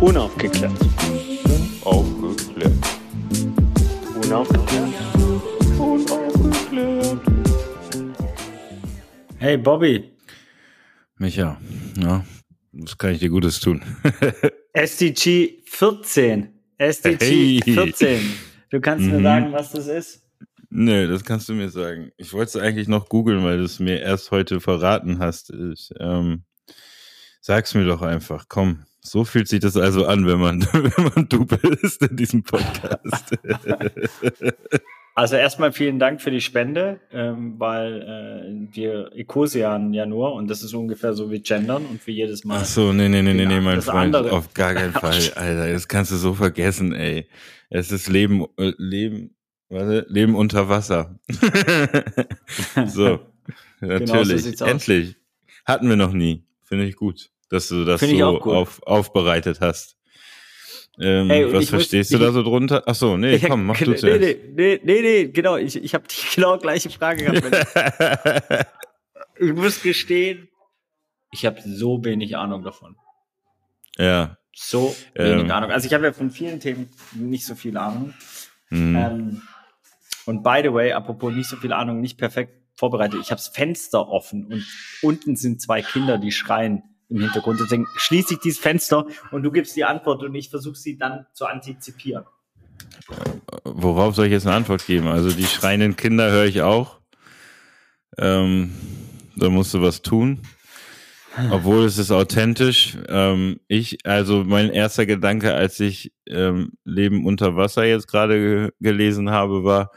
Unaufgeklärt. Aufgeklärt. Unaufgeklärt. Unaufgeklärt. Hey Bobby, Micha, ja, was kann ich dir Gutes tun? SDG 14. SDG Hey. 14. Du kannst mir Mhm. sagen, was das ist? Nö, das kannst du mir sagen. Ich wollte es eigentlich noch googeln, weil du es mir erst heute verraten hast. Ich, ähm, sag's mir doch einfach, komm. So fühlt sich das also an, wenn man, wenn man du bist in diesem Podcast. Also erstmal vielen Dank für die Spende, ähm, weil äh, wir Ecosian ja nur und das ist ungefähr so wie Gendern und wie jedes Mal. Ach so, nee, nee, nee, nee, nee, mein Freund, andere. auf gar keinen Fall, Alter, das kannst du so vergessen, ey. Es ist Leben, äh, Leben, warte, Leben unter Wasser. so, natürlich, sieht's aus. endlich. Hatten wir noch nie, finde ich gut, dass du das Finde ich so auf, aufbereitet hast. Ähm, Ey, was ich muss- verstehst du ich- da so drunter? Ach so, nee, Ich- komm, mach du zuerst. nee, nee, nee, nee, genau, ich, ich habe die genau gleiche Frage gehabt. ich muss gestehen, ich habe so wenig Ahnung davon. ja, So wenig Ähm. Ahnung. Also ich habe ja von vielen Themen nicht so viel Ahnung. hm. Ähm, und by the way, apropos nicht so viel Ahnung, nicht perfekt vorbereitet. Ich habe das Fenster offen und unten sind zwei Kinder, die schreien im Hintergrund. Deswegen schließe ich dieses Fenster und du gibst die Antwort und ich versuche sie dann zu antizipieren. Worauf soll ich jetzt eine Antwort geben? Also die schreienden Kinder höre ich auch. Ähm, da musst du was tun. Obwohl es ist authentisch. Ähm, ich, also mein erster Gedanke, als ich ähm, Leben unter Wasser jetzt gerade ge gelesen habe, war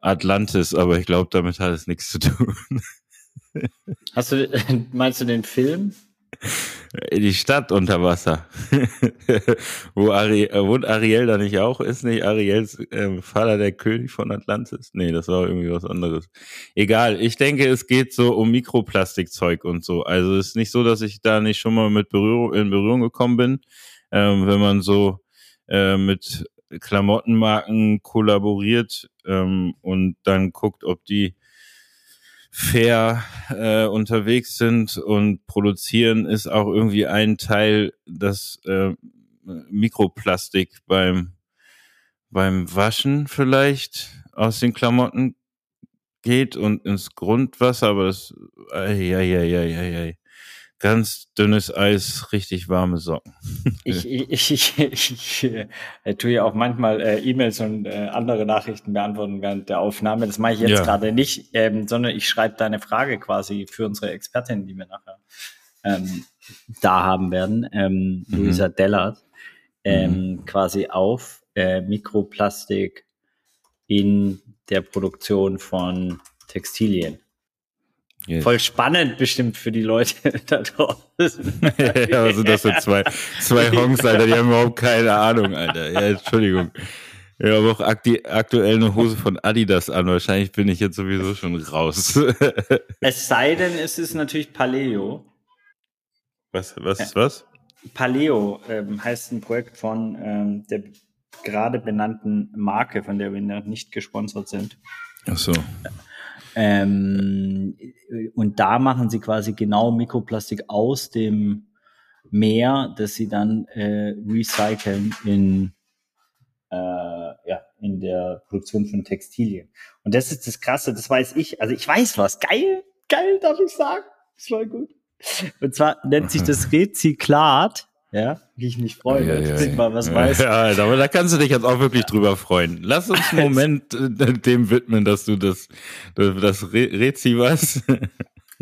Atlantis, aber ich glaube, damit hat es nichts zu tun. Hast du, meinst du den Film? Die Stadt unter Wasser. Wo Ari äh, wohnt Ariel da nicht auch? Ist nicht Ariels ähm, Vater der König von Atlantis? Nee, das war irgendwie was anderes. Egal, ich denke, es geht so um Mikroplastikzeug und so. Also es ist nicht so, dass ich da nicht schon mal mit Berührung, in Berührung gekommen bin. Ähm, wenn man so äh, mit Klamottenmarken kollaboriert ähm, und dann guckt, ob die fair äh, unterwegs sind und produzieren, ist auch irgendwie ein Teil, das äh, Mikroplastik beim beim Waschen vielleicht aus den Klamotten geht und ins Grundwasser, aber das ei, ei, ei, ei, ei. Ganz dünnes Eis, richtig warme Socken. Ich, ich, ich, ich, ich äh, tue ja auch manchmal äh, E-Mails und äh, andere Nachrichten beantworten während der Aufnahme. Das mache ich jetzt Ja. gerade nicht, ähm, sondern ich schreibe deine Frage quasi für unsere Expertin, die wir nachher ähm, da haben werden, ähm, Mhm. Luisa Dellert, ähm, quasi auf äh, Mikroplastik in der Produktion von Textilien. Yes. Voll spannend bestimmt für die Leute da draußen. ja, was sind das für zwei, zwei Honks, Alter? Die haben überhaupt keine Ahnung, Alter. Ja, Entschuldigung. Ich habe auch aktuell eine Hose von Adidas an. Wahrscheinlich bin ich jetzt sowieso schon raus. Es sei denn, es ist natürlich Paleo. was, was ist was? Paleo ähm, heißt ein Projekt von ähm, der gerade benannten Marke, von der wir noch nicht gesponsert sind. Ach so. Ähm, und da machen sie quasi genau Mikroplastik aus dem Meer, das sie dann äh, recyceln in, äh, ja, in der Produktion von Textilien. Und das ist das Krasse, das weiß ich. Also ich weiß was. Geil, geil, darf ich sagen. Das war gut. Und zwar nennt sich das Rezyklat. Ja, wie ich mich freue, Ja, ja, ich ja. mal was weiß. Ja, Alter, aber da kannst du dich jetzt auch wirklich drüber freuen. Lass uns einen Moment äh, dem widmen, dass du das, das, das Re Rezi was?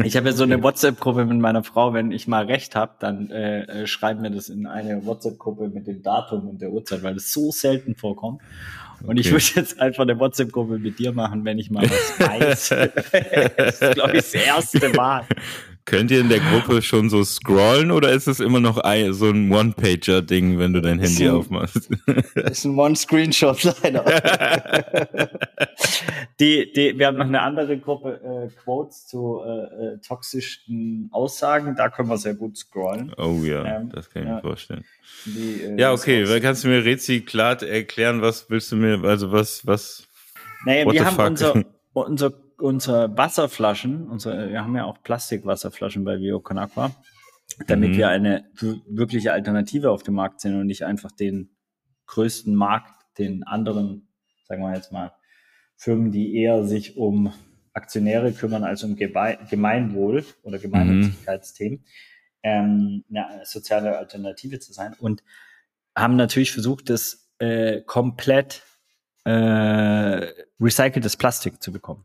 Ich habe ja so eine WhatsApp-Gruppe mit meiner Frau. Wenn ich mal recht habe, dann äh, äh, schreiben wir das in eine WhatsApp-Gruppe mit dem Datum und der Uhrzeit, weil das so selten vorkommt. Und ich Okay. würde jetzt einfach eine WhatsApp-Gruppe mit dir machen, wenn ich mal was weiß. das ist, glaube ich, das erste Mal. Könnt ihr in der Gruppe schon so scrollen oder ist es immer noch ein, so ein One-Pager-Ding, wenn du dein Handy So. aufmachst? Das ist ein One-Screenshot leider. die, die, wir haben noch eine andere Gruppe äh, Quotes zu äh, äh, toxischen Aussagen. Da können wir sehr gut scrollen. Oh ja, Ähm, das kann ich ja. mir vorstellen. Die, äh, Ja, okay, weil kannst du mir Rezyklat erklären, was willst du mir, also was, was, Naja, wir haben fuck? unser, unser, unser Wasserflaschen, unser, wir haben ja auch Plastikwasserflaschen bei Bio Con Aqua. damit mhm. wir eine wirkliche Alternative auf dem Markt sind und nicht einfach den größten Markt, den anderen, sagen wir jetzt mal, Firmen, die eher sich um Aktionäre kümmern als um Gemeinwohl oder Gemeinnützigkeitsthemen, mhm. ähm, eine soziale Alternative zu sein und haben natürlich versucht, das äh, komplett äh, recyceltes Plastik zu bekommen.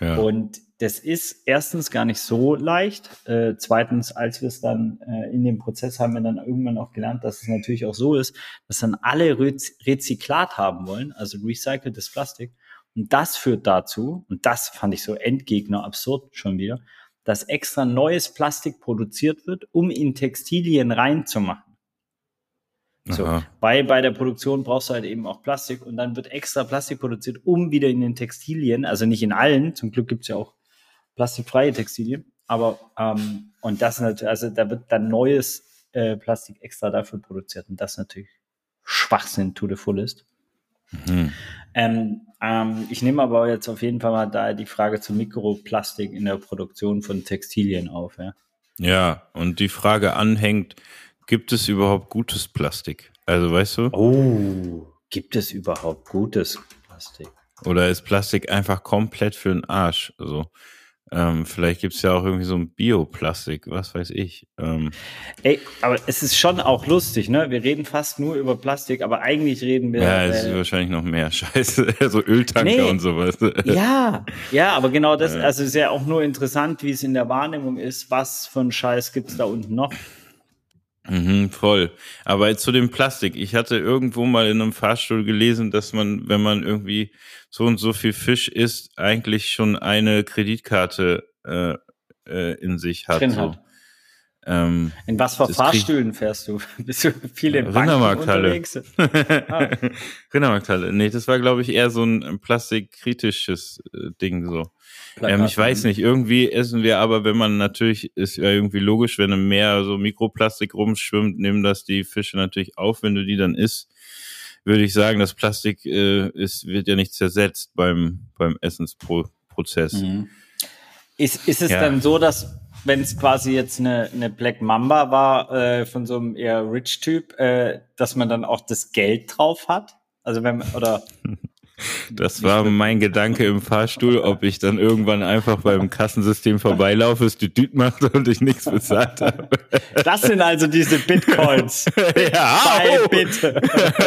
Ja. Und das ist erstens gar nicht so leicht. Äh, zweitens, als wir es dann äh, in dem Prozess haben wir dann irgendwann auch gelernt, dass es natürlich auch so ist, dass dann alle Rez Rezyklat haben wollen, also recyceltes Plastik. Und das führt dazu, und das fand ich so Endgegner absurd schon wieder, dass extra neues Plastik produziert wird, um in Textilien reinzumachen. So, bei, bei der Produktion brauchst du halt eben auch Plastik und dann wird extra Plastik produziert, um wieder in den Textilien, also nicht in allen, zum Glück gibt's ja auch plastikfreie Textilien, aber ähm, und das natürlich, also da wird dann neues äh, Plastik extra dafür produziert und das natürlich Schwachsinn to the fullest. Mhm. Ähm, ähm, ich nehme aber jetzt auf jeden Fall mal da die Frage zu Mikroplastik in der Produktion von Textilien auf. Ja, ja und die Frage anhängt, gibt es überhaupt gutes Plastik? Also weißt du? Oh, gibt es überhaupt gutes Plastik? Oder ist Plastik einfach komplett für den Arsch? Also ähm, vielleicht gibt es ja auch irgendwie so ein Bioplastik, was weiß ich. Ähm. Ey, aber es ist schon auch lustig, ne? Wir reden fast nur über Plastik, aber eigentlich reden wir. Ja, es äh, ist wahrscheinlich noch mehr Scheiße, so Öltanker nee, und sowas. Ja, ja, aber genau das, also ist ja auch nur interessant, wie es in der Wahrnehmung ist, was für ein Scheiß gibt es da unten noch. Mhm, voll. Aber zu dem Plastik. Ich hatte irgendwo mal in einem Fahrstuhl gelesen, dass man, wenn man irgendwie so und so viel Fisch isst, eigentlich schon eine Kreditkarte äh, äh, in sich hat. Drin so. hat. Ähm, in was für Fahrstühlen fährst du? Bist du viel in Rindermarkthalle. unterwegs? ah. Rindermarkthalle. Nee, das war, glaube ich, eher so ein plastikkritisches äh, Ding so. Ähm, ich weiß nicht, irgendwie essen wir aber, wenn man natürlich, ist ja irgendwie logisch, wenn im Meer so Mikroplastik rumschwimmt, nehmen das die Fische natürlich auf, wenn du die dann isst. Würde ich sagen, das Plastik äh, ist, wird ja nicht zersetzt beim, beim Essensprozess. Mhm. Ist, ist es ja. dann so, dass wenn es quasi jetzt eine, eine Black Mamba war äh, von so einem eher Rich-Typ, äh, dass man dann auch das Geld drauf hat? Also wenn oder Das war mein Gedanke im Fahrstuhl, ob ich dann irgendwann einfach beim Kassensystem vorbeilaufe, es die Düt macht und ich nichts bezahlt habe. Das sind also diese Bitcoins. ja, oh. bitte.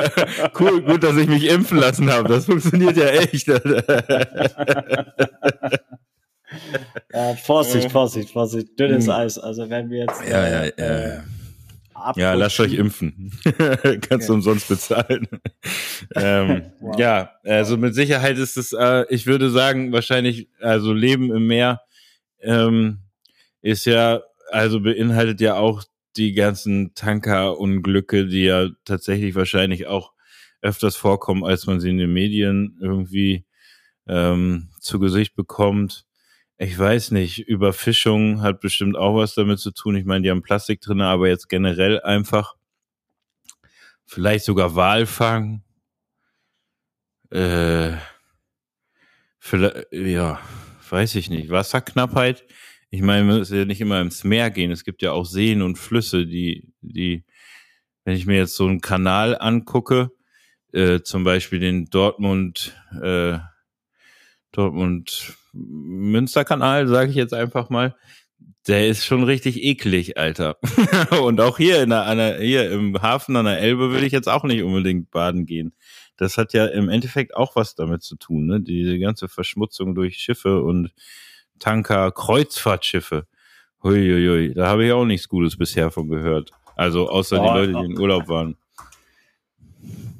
cool, gut, dass ich mich impfen lassen habe. Das funktioniert ja echt. ja, Vorsicht, Vorsicht, Vorsicht. Dünnes hm. Eis. Also wenn wir jetzt. Ja, ja, ja. Ja, lasst euch impfen. Kannst du umsonst bezahlen. ähm, wow. Ja, also mit Sicherheit ist es, äh, ich würde sagen, wahrscheinlich, also Leben im Meer ähm, ist ja, also beinhaltet ja auch die ganzen Tankerunglücke, die ja tatsächlich wahrscheinlich auch öfters vorkommen, als man sie in den Medien irgendwie ähm, zu Gesicht bekommt. Ich weiß nicht, Überfischung hat bestimmt auch was damit zu tun. Ich meine, die haben Plastik drin, aber jetzt generell einfach vielleicht sogar Walfang. Äh, vielleicht, ja, weiß ich nicht. Wasserknappheit. Ich meine, man muss ja nicht immer ins Meer gehen. Es gibt ja auch Seen und Flüsse, die, die, wenn ich mir jetzt so einen Kanal angucke, äh, zum Beispiel den Dortmund, äh, Dortmund Münsterkanal, sage ich jetzt einfach mal, der ist schon richtig eklig, Alter. und auch hier in der, einer, hier im Hafen an der Elbe würde ich jetzt auch nicht unbedingt baden gehen. Das hat ja im Endeffekt auch was damit zu tun, ne? Diese ganze Verschmutzung durch Schiffe und Tanker, Kreuzfahrtschiffe. Huiuiui, da habe ich auch nichts Gutes bisher von gehört. Also außer oh, die Leute, die in Urlaub waren.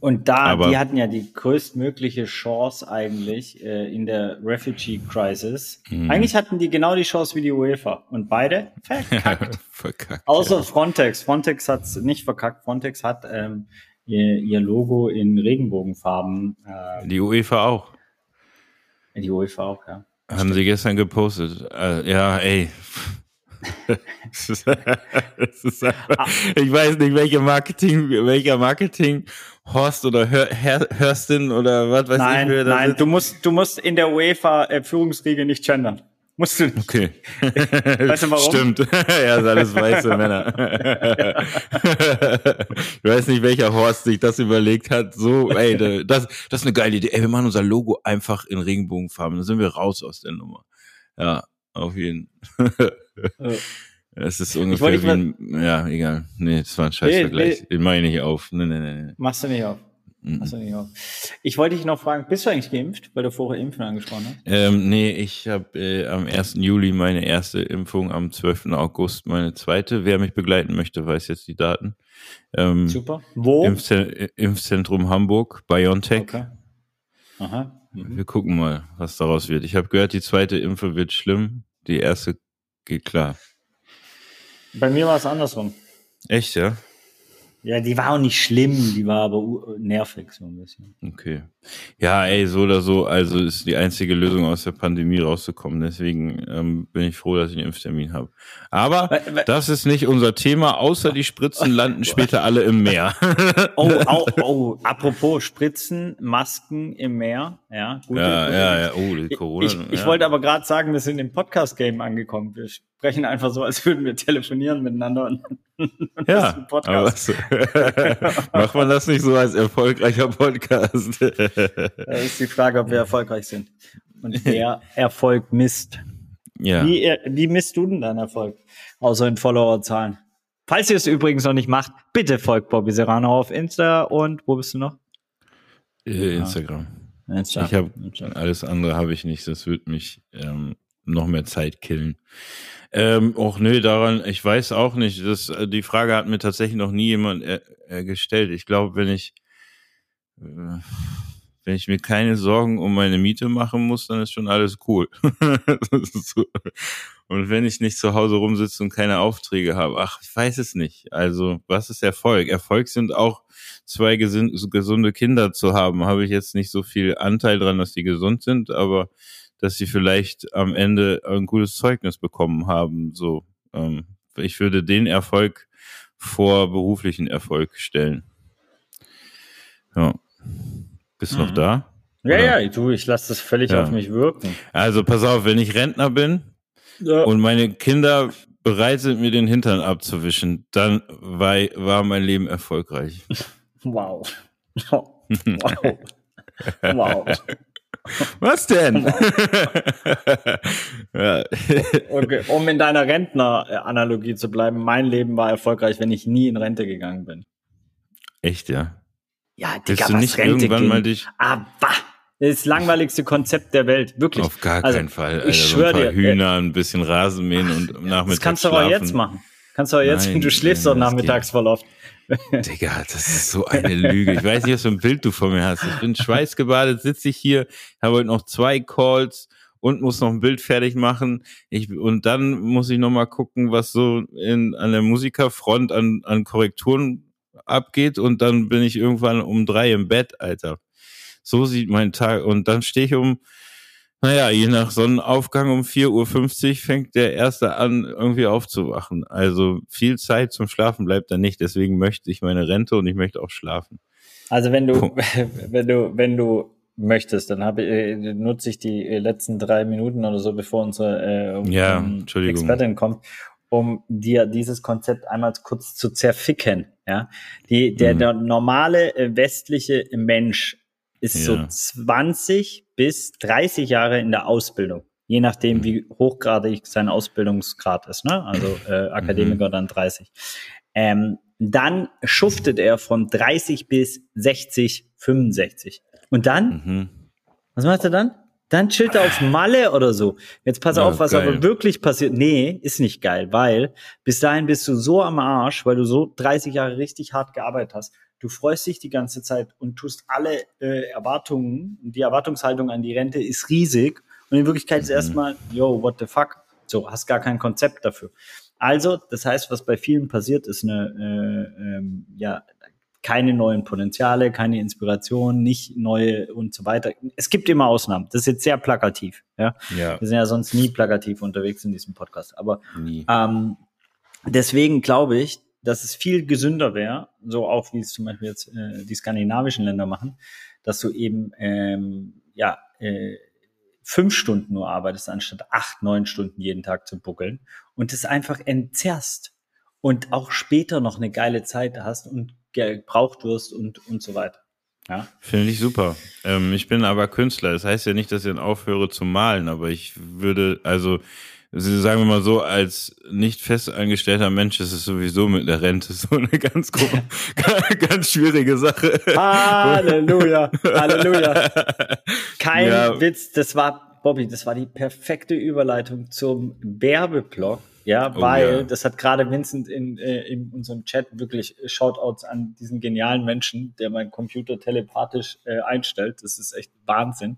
Und da, Aber die hatten ja die größtmögliche Chance eigentlich äh, in der Refugee Crisis. Mhm. Eigentlich hatten die genau die Chance wie die UEFA und beide verkackt. verkackt Außer ja. Frontex. Frontex hat es nicht verkackt. Frontex hat ähm, ihr, ihr Logo in Regenbogenfarben. Äh, die UEFA auch. Die UEFA auch, ja. Haben Stimmt. sie gestern gepostet. Äh, ja, ey, Ah. ich weiß nicht, welche Marketing, welcher Marketing Horst oder Hör, Her, Hörstin oder was weiß nein, ich. Nein, nein, du musst, du musst in der UEFA äh, nicht gendern. Musst du nicht. Okay. Weißt du warum? Stimmt. ja, sind alles weiße Männer. ich weiß nicht, welcher Horst sich das überlegt hat. So, ey, das, das ist eine geile Idee. Ey, wir machen unser Logo einfach in Regenbogenfarben. Dann sind wir raus aus der Nummer. Ja, auf jeden Fall. Es ist ungefähr wie ein, ja, egal. Nee, das war ein Scheißvergleich. Nee, nee. Den mach ich nicht auf. Nee, nee, nee. Machst du nicht auf. Also, ich wollte dich noch fragen, bist du eigentlich geimpft, weil du vorher Impfen angesprochen hast? Ähm, nee, ich habe äh, am 1. Juli meine erste Impfung, am 12. August meine zweite. Wer mich begleiten möchte, weiß jetzt die Daten. Ähm, Super. Wo? Impfze Impfzentrum Hamburg, BioNTech. Okay. Aha. Mhm. Wir gucken mal, was daraus wird. Ich habe gehört, die zweite Impfe wird schlimm, die erste geht klar. Bei mir war es andersrum. Echt, ja? Ja, die war auch nicht schlimm, die war aber nervig so ein bisschen. Okay. Ja, ey, so oder so, also ist die einzige Lösung aus der Pandemie rauszukommen. Deswegen ähm, bin ich froh, dass ich einen Impftermin habe. Aber weil, das ist nicht unser Thema, außer die Spritzen landen später alle im Meer. oh, oh, oh, apropos Spritzen, Masken im Meer, ja. Gute, ja, gute. ja, ja, oh, die Corona. Ich, ich ja. wollte aber gerade sagen, wir sind im Podcast-Game angekommen. Wir sprechen einfach so, als würden wir telefonieren miteinander und ja, Podcast. macht man das nicht so als erfolgreicher Podcast? das ist die Frage, ob wir erfolgreich sind und wer Erfolg misst. Ja. Wie, wie misst du denn deinen Erfolg? Außer in Followerzahlen. Falls ihr es übrigens noch nicht macht, bitte folgt Bobby Serrano auf Insta und wo bist du noch? Äh, Instagram. Instagram. Ich habe alles andere habe ich nicht. Das wird mich ähm, noch mehr Zeit killen. Ähm, nö, daran, ich weiß auch nicht. Das, äh, die Frage hat mir tatsächlich noch nie jemand äh, äh, gestellt. Ich glaube, wenn ich, äh, wenn ich mir keine Sorgen um meine Miete machen muss, dann ist schon alles cool. so. Und wenn ich nicht zu Hause rumsitze und keine Aufträge habe, ach, ich weiß es nicht. Also, was ist Erfolg? Erfolg sind auch zwei gesunde Kinder zu haben. Habe ich jetzt nicht so viel Anteil dran, dass die gesund sind, aber dass sie vielleicht am Ende ein gutes Zeugnis bekommen haben. So, ähm, ich würde den Erfolg vor beruflichen Erfolg stellen. Ja. Bist du mhm. noch da? Ja, Oder? ja, du, ich lasse das völlig ja. auf mich wirken. Also pass auf, wenn ich Rentner bin ja. und meine Kinder bereit sind, mir den Hintern abzuwischen, dann war, war mein Leben erfolgreich. Wow. Wow. wow. Was denn? ja. okay, um in deiner Rentner-Analogie zu bleiben, mein Leben war erfolgreich, wenn ich nie in Rente gegangen bin. Echt, ja? Ja, Digga, du nicht Rente irgendwann gehen? mal dich. Aber das langweiligste Konzept der Welt, wirklich. Auf gar also, keinen Fall. Alter. Ich schwöre so dir, Hühner, ein bisschen Rasenmähen und nachmittags Das kannst du aber jetzt machen. Kannst du aber jetzt, Nein, du schläfst doch nachmittags voll oft. Digga, das ist so eine Lüge. Ich weiß nicht, was für ein Bild du von mir hast. Ich bin schweißgebadet, sitze ich hier, habe heute noch zwei Calls und muss noch ein Bild fertig machen. Ich, und dann muss ich noch mal gucken, was so in, an der Musikerfront an, an Korrekturen abgeht. Und dann bin ich irgendwann um drei im Bett, Alter. So sieht mein Tag. Und dann stehe ich um naja, je nach Sonnenaufgang um 4.50 Uhr fängt der Erste an, irgendwie aufzuwachen. Also viel Zeit zum Schlafen bleibt da nicht. Deswegen möchte ich meine Rente und ich möchte auch schlafen. Also wenn du, wenn du, wenn du möchtest, dann habe äh, nutze ich die äh, letzten drei Minuten oder so, bevor unsere äh, um, ja, Expertin kommt, um dir dieses Konzept einmal kurz zu zerficken. Ja, die, der, mhm. der normale äh, westliche Mensch ist ja. so 20 bis 30 Jahre in der Ausbildung, je nachdem, mhm. wie hochgradig sein Ausbildungsgrad ist. Ne? Also äh, Akademiker mhm. dann 30. Ähm, dann schuftet er von 30 bis 60, 65. Und dann, mhm. was macht er dann? Dann chillt er auf Malle oder so. Jetzt pass ja, auf, was geil. aber wirklich passiert. Nee, ist nicht geil, weil bis dahin bist du so am Arsch, weil du so 30 Jahre richtig hart gearbeitet hast. Du freust dich die ganze Zeit und tust alle äh, Erwartungen, die Erwartungshaltung an die Rente ist riesig und in Wirklichkeit ist mhm. erstmal, yo, what the fuck? So, hast gar kein Konzept dafür. Also, das heißt, was bei vielen passiert, ist eine, äh, ähm, ja, keine neuen Potenziale, keine Inspiration, nicht neue und so weiter. Es gibt immer Ausnahmen. Das ist jetzt sehr plakativ. Ja, ja. wir sind ja sonst nie plakativ unterwegs in diesem Podcast. Aber ähm, deswegen glaube ich, dass es viel gesünder wäre, so auch wie es zum Beispiel jetzt äh, die skandinavischen Länder machen, dass du eben ähm, ja äh, fünf Stunden nur arbeitest, anstatt acht, neun Stunden jeden Tag zu buckeln und es einfach entzerrst und auch später noch eine geile Zeit hast und gebraucht wirst und, und so weiter. Ja. Finde ich super. Ähm, ich bin aber Künstler. Das heißt ja nicht, dass ich dann aufhöre zu malen, aber ich würde, also sagen wir mal so, als nicht festangestellter Mensch ist es sowieso mit der Rente so eine ganz, ganz schwierige Sache. Halleluja, Halleluja. Kein ja. Witz, das war, Bobby, das war die perfekte Überleitung zum Werbeblock ja, oh, weil ja. das hat gerade Vincent in, äh, in unserem Chat wirklich Shoutouts an diesen genialen Menschen, der mein Computer telepathisch äh, einstellt. Das ist echt Wahnsinn.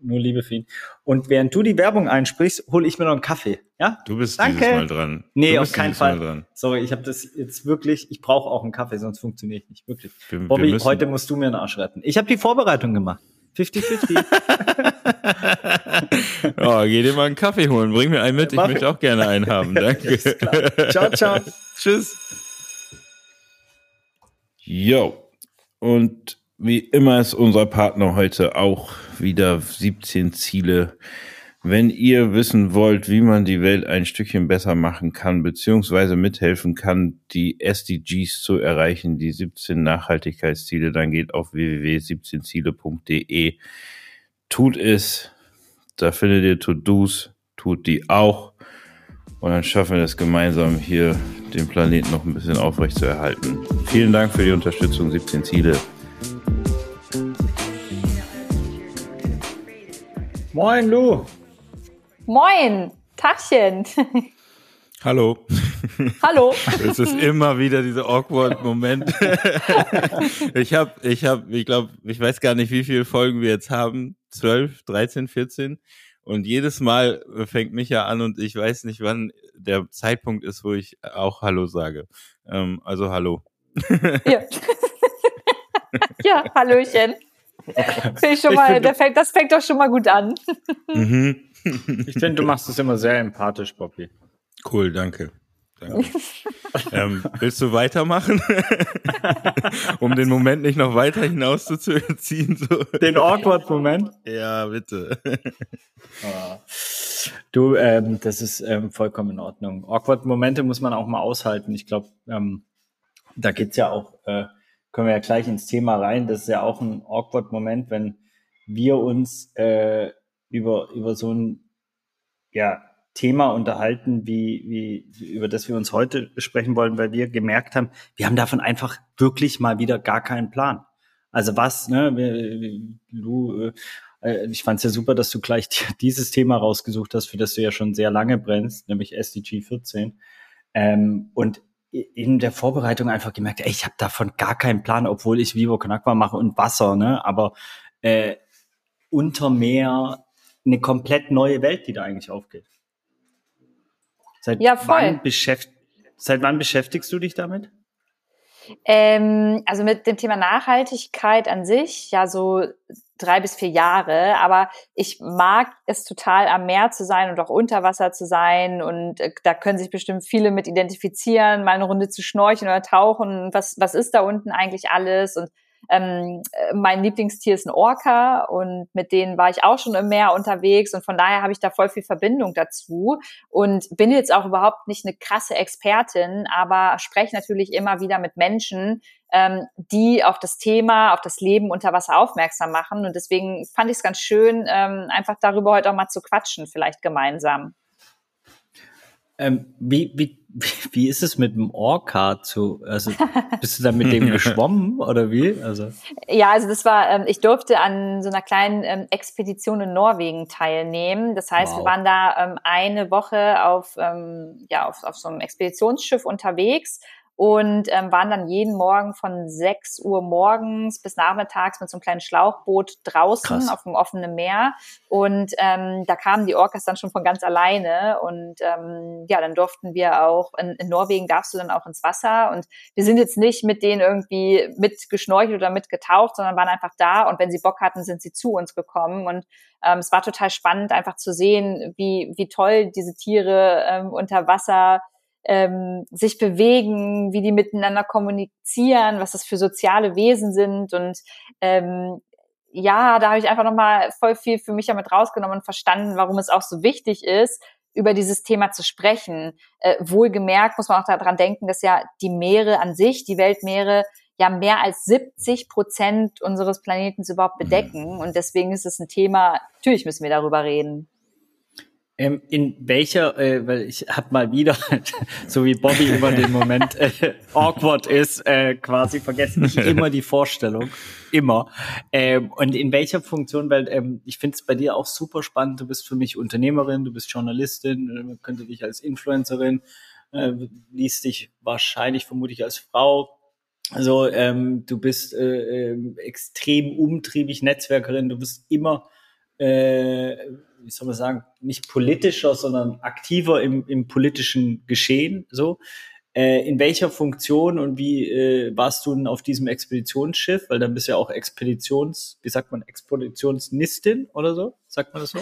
Nur Liebe für ihn. Und während du die Werbung einsprichst, hole ich mir noch einen Kaffee. Ja? Du bist Danke. dieses Mal dran. Nee, auf keinen Fall. Dran. Sorry, ich habe das jetzt wirklich, ich brauche auch einen Kaffee, sonst funktioniert ich nicht. Wirklich. Wir, Bobby, wir heute musst du mir einen Arsch retten. Ich habe die Vorbereitung gemacht. 50-50. oh, geh dir mal einen Kaffee holen. Bring mir einen mit. Ich möchte auch gerne einen haben. Danke. ciao, ciao. Tschüss. Jo. Und wie immer ist unser Partner heute auch wieder 17 Ziele wenn ihr wissen wollt, wie man die Welt ein Stückchen besser machen kann, beziehungsweise mithelfen kann, die SDGs zu erreichen, die 17 Nachhaltigkeitsziele, dann geht auf www.17ziele.de. Tut es. Da findet ihr To-Dos. Tut die auch. Und dann schaffen wir es gemeinsam hier, den Planeten noch ein bisschen aufrecht zu erhalten. Vielen Dank für die Unterstützung, 17 Ziele. Moin, Lu. Moin, Tachchen. Hallo. Hallo. Es ist immer wieder dieser awkward Moment. ich habe, ich habe, ich glaube, ich weiß gar nicht, wie viele Folgen wir jetzt haben. 12, 13, 14. Und jedes Mal fängt mich ja an und ich weiß nicht, wann der Zeitpunkt ist, wo ich auch Hallo sage. Ähm, also Hallo. Ja. ja, Hallöchen. Ich schon mal, der fängt, das fängt doch schon mal gut an. Mhm. Ich finde, du machst es immer sehr empathisch, Bobby. Cool, danke. danke. ähm, willst du weitermachen? um den Moment nicht noch weiter hinauszuziehen. So. Den Awkward-Moment? Ja, bitte. Ah. Du, ähm, das ist ähm, vollkommen in Ordnung. Awkward-Momente muss man auch mal aushalten. Ich glaube, ähm, da geht's ja auch, äh, können wir ja gleich ins Thema rein. Das ist ja auch ein Awkward-Moment, wenn wir uns äh, über, über so ein ja, Thema unterhalten, wie, wie, über das wir uns heute besprechen wollen, weil wir gemerkt haben, wir haben davon einfach wirklich mal wieder gar keinen Plan. Also was, ne, du, äh, ich fand es ja super, dass du gleich dieses Thema rausgesucht hast, für das du ja schon sehr lange brennst, nämlich SDG 14. Ähm, und in der Vorbereitung einfach gemerkt, ey, ich habe davon gar keinen Plan, obwohl ich Vivo Knackbar mache und Wasser, ne? Aber äh, unter Meer eine komplett neue Welt, die da eigentlich aufgeht. Seit ja. Wann beschäft Seit wann beschäftigst du dich damit? Ähm, also mit dem Thema Nachhaltigkeit an sich, ja, so drei bis vier Jahre. Aber ich mag es total, am Meer zu sein und auch unter Wasser zu sein. Und äh, da können sich bestimmt viele mit identifizieren, mal eine Runde zu schnorcheln oder tauchen. Was, was ist da unten eigentlich alles? Und ähm, mein Lieblingstier ist ein Orca und mit denen war ich auch schon im Meer unterwegs und von daher habe ich da voll viel Verbindung dazu und bin jetzt auch überhaupt nicht eine krasse Expertin, aber spreche natürlich immer wieder mit Menschen, ähm, die auf das Thema, auf das Leben unter Wasser aufmerksam machen und deswegen fand ich es ganz schön, ähm, einfach darüber heute auch mal zu quatschen, vielleicht gemeinsam. Ähm, wie, wie, wie ist es mit dem Orca zu, also bist du da mit dem geschwommen oder wie? Also. Ja, also das war, ähm, ich durfte an so einer kleinen ähm, Expedition in Norwegen teilnehmen. Das heißt, wow. wir waren da ähm, eine Woche auf, ähm, ja, auf, auf so einem Expeditionsschiff unterwegs und ähm, waren dann jeden Morgen von 6 Uhr morgens bis nachmittags mit so einem kleinen Schlauchboot draußen Krass. auf dem offenen Meer. Und ähm, da kamen die Orcas dann schon von ganz alleine. Und ähm, ja, dann durften wir auch, in, in Norwegen darfst du dann auch ins Wasser. Und wir sind jetzt nicht mit denen irgendwie mitgeschnorchelt oder mitgetaucht, sondern waren einfach da. Und wenn sie Bock hatten, sind sie zu uns gekommen. Und ähm, es war total spannend, einfach zu sehen, wie, wie toll diese Tiere ähm, unter Wasser ähm, sich bewegen, wie die miteinander kommunizieren, was das für soziale Wesen sind und ähm, ja, da habe ich einfach nochmal voll viel für mich damit rausgenommen und verstanden, warum es auch so wichtig ist, über dieses Thema zu sprechen. Äh, wohlgemerkt muss man auch daran denken, dass ja die Meere an sich, die Weltmeere, ja mehr als 70 Prozent unseres Planeten überhaupt bedecken. Und deswegen ist es ein Thema, natürlich müssen wir darüber reden. Ähm, in welcher, äh, weil ich hab mal wieder, so wie Bobby immer den Moment äh, awkward ist, äh, quasi vergessen. Ich immer die Vorstellung, immer. Ähm, und in welcher Funktion, weil ähm, ich finde es bei dir auch super spannend, du bist für mich Unternehmerin, du bist Journalistin, man könnte dich als Influencerin, äh, liest dich wahrscheinlich vermutlich als Frau, also ähm, du bist äh, äh, extrem umtriebig, Netzwerkerin, du bist immer äh, wie soll man sagen, nicht politischer, sondern aktiver im, im politischen Geschehen. So. Äh, in welcher Funktion und wie äh, warst du denn auf diesem Expeditionsschiff? Weil dann bist du ja auch Expeditions, wie sagt man, Expeditionsnistin oder so? Sagt man das so?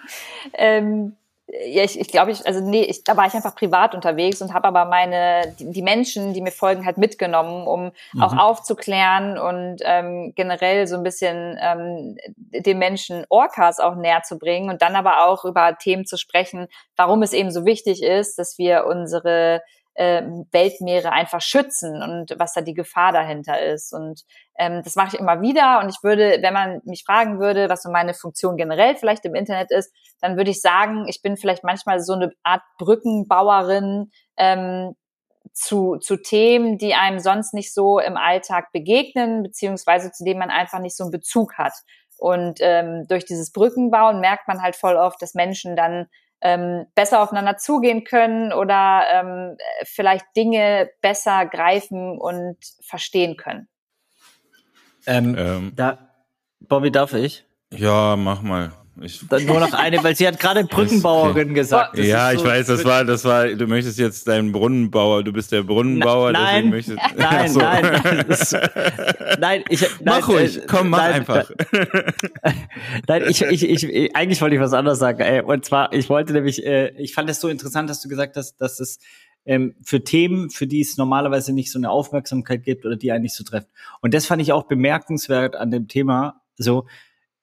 ähm, ja, ich, ich glaube, ich, also nee, ich, da war ich einfach privat unterwegs und habe aber meine, die, die, Menschen, die mir folgen, halt mitgenommen, um mhm. auch aufzuklären und ähm, generell so ein bisschen ähm, den Menschen Orcas auch näher zu bringen und dann aber auch über Themen zu sprechen, warum es eben so wichtig ist, dass wir unsere äh, Weltmeere einfach schützen und was da die Gefahr dahinter ist. Und ähm, das mache ich immer wieder. Und ich würde, wenn man mich fragen würde, was so meine Funktion generell vielleicht im Internet ist, dann würde ich sagen, ich bin vielleicht manchmal so eine Art Brückenbauerin ähm, zu, zu Themen, die einem sonst nicht so im Alltag begegnen, beziehungsweise zu denen man einfach nicht so einen Bezug hat. Und ähm, durch dieses Brückenbauen merkt man halt voll oft, dass Menschen dann ähm, besser aufeinander zugehen können oder ähm, vielleicht Dinge besser greifen und verstehen können. Ähm, ähm, da, Bobby, darf ich? Ja, mach mal. Ich Dann nur noch eine, weil sie hat gerade Brückenbauerin gesagt. Das ja, ich so weiß, das war, das war, du möchtest jetzt deinen Brunnenbauer, du bist der Brunnenbauer, Na, nein, möchtest, nein, so. nein, nein, ich, nein, mach ruhig, äh, komm, mach nein, einfach. Nein, ich, ich, ich, eigentlich wollte ich was anderes sagen, ey, und zwar, ich wollte nämlich, äh, ich fand es so interessant, dass du gesagt hast, dass es ähm, für Themen, für die es normalerweise nicht so eine Aufmerksamkeit gibt oder die einen nicht so treffen. Und das fand ich auch bemerkenswert an dem Thema, so,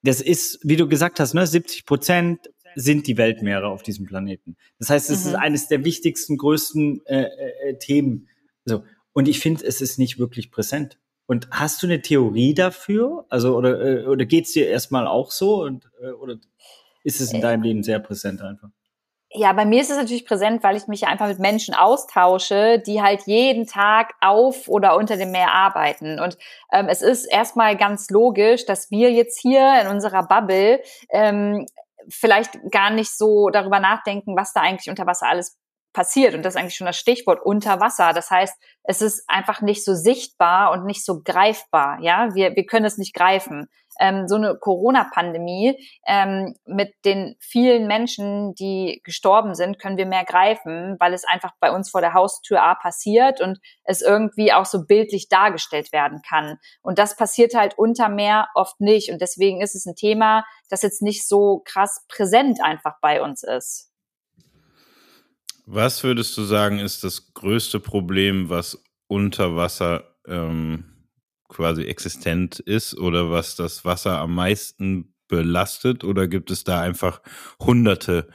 das ist, wie du gesagt hast, ne, 70 Prozent sind die Weltmeere auf diesem Planeten. Das heißt, es mhm. ist eines der wichtigsten, größten äh, äh, Themen. So. Und ich finde, es ist nicht wirklich präsent. Und hast du eine Theorie dafür? Also, oder, äh, oder geht's dir erstmal auch so? Und, äh, oder ist es in deinem Leben sehr präsent einfach? Ja, bei mir ist es natürlich präsent, weil ich mich einfach mit Menschen austausche, die halt jeden Tag auf oder unter dem Meer arbeiten. Und ähm, es ist erstmal ganz logisch, dass wir jetzt hier in unserer Bubble ähm, vielleicht gar nicht so darüber nachdenken, was da eigentlich unter Wasser alles passiert. Und das ist eigentlich schon das Stichwort unter Wasser. Das heißt, es ist einfach nicht so sichtbar und nicht so greifbar. Ja, wir, wir können es nicht greifen ähm, so eine Corona-Pandemie ähm, mit den vielen Menschen, die gestorben sind, können wir mehr greifen, weil es einfach bei uns vor der Haustür A passiert und es irgendwie auch so bildlich dargestellt werden kann. Und das passiert halt unter Meer oft nicht. Und deswegen ist es ein Thema, das jetzt nicht so krass präsent einfach bei uns ist. Was würdest du sagen, ist das größte Problem, was unter Wasser ähm, quasi existent ist oder was das Wasser am meisten belastet? Oder gibt es da einfach hunderte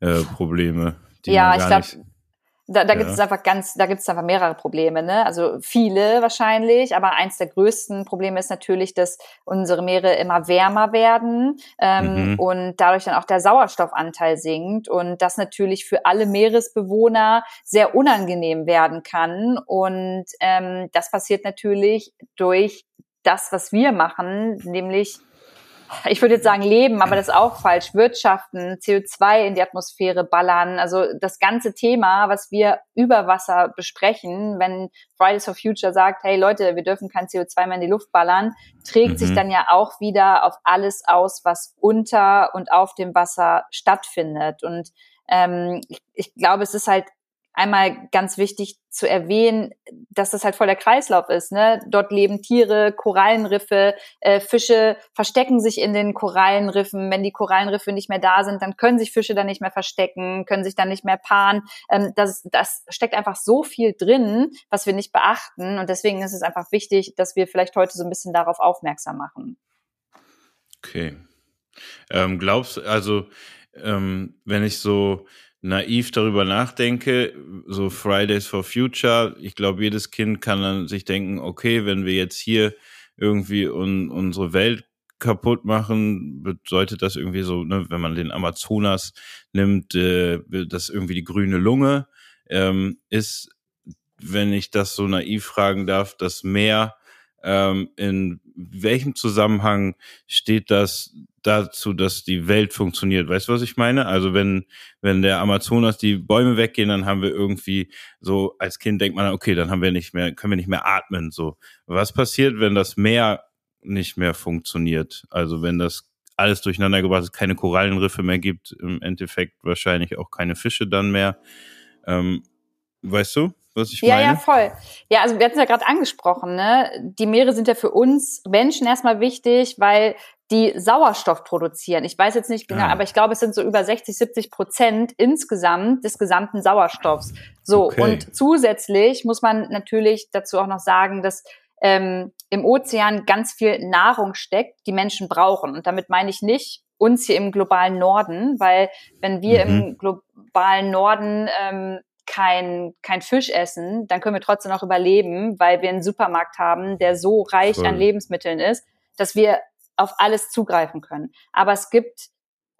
äh, Probleme? ja, ich glaube, da, da ja. gibt es einfach ganz, da gibt es einfach mehrere Probleme, ne? Also viele wahrscheinlich, aber eins der größten Probleme ist natürlich, dass unsere Meere immer wärmer werden ähm, mhm. und dadurch dann auch der Sauerstoffanteil sinkt und das natürlich für alle Meeresbewohner sehr unangenehm werden kann. Und ähm, das passiert natürlich durch das, was wir machen, nämlich ich würde jetzt sagen leben, aber das ist auch falsch, wirtschaften, CO2 in die Atmosphäre ballern. Also das ganze Thema, was wir über Wasser besprechen, wenn Fridays for Future sagt, hey Leute, wir dürfen kein CO2 mehr in die Luft ballern, trägt mhm. sich dann ja auch wieder auf alles aus, was unter und auf dem Wasser stattfindet. Und ähm, ich, ich glaube, es ist halt einmal ganz wichtig zu erwähnen, dass das halt voll der Kreislauf ist. Ne? Dort leben Tiere, Korallenriffe, äh, Fische verstecken sich in den Korallenriffen. Wenn die Korallenriffe nicht mehr da sind, dann können sich Fische da nicht mehr verstecken, können sich dann nicht mehr paaren. Ähm, das, das steckt einfach so viel drin, was wir nicht beachten. Und deswegen ist es einfach wichtig, dass wir vielleicht heute so ein bisschen darauf aufmerksam machen. Okay. Ähm, glaubst also, ähm, wenn ich so naiv darüber nachdenke, so Fridays for Future, ich glaube, jedes Kind kann dann sich denken, okay, wenn wir jetzt hier irgendwie un unsere Welt kaputt machen, bedeutet das irgendwie so, ne, wenn man den Amazonas nimmt, äh, das irgendwie die grüne Lunge. Ähm, ist, wenn ich das so naiv fragen darf, das Meer, ähm, in welchem Zusammenhang steht das dazu, dass die Welt funktioniert? Weißt du, was ich meine? Also wenn, wenn der Amazonas die Bäume weggehen, dann haben wir irgendwie so, als Kind denkt man, okay, dann haben wir nicht mehr, können wir nicht mehr atmen, so. Was passiert, wenn das Meer nicht mehr funktioniert? Also wenn das alles durcheinander gebracht ist, keine Korallenriffe mehr gibt, im Endeffekt wahrscheinlich auch keine Fische dann mehr. Ähm, weißt du? Was ich ja, meine? Ja, voll. Ja, also wir hatten es ja gerade angesprochen, ne? Die Meere sind ja für uns Menschen erstmal wichtig, weil die Sauerstoff produzieren. Ich weiß jetzt nicht genau, ja. aber ich glaube, es sind so über 60, 70 Prozent insgesamt des gesamten Sauerstoffs. So, okay. und zusätzlich muss man natürlich dazu auch noch sagen, dass ähm, im Ozean ganz viel Nahrung steckt, die Menschen brauchen. Und damit meine ich nicht uns hier im globalen Norden, weil wenn wir mhm. im globalen Norden ähm, kein, kein Fisch essen, dann können wir trotzdem noch überleben, weil wir einen Supermarkt haben, der so reich Voll. an Lebensmitteln ist, dass wir auf alles zugreifen können. Aber es gibt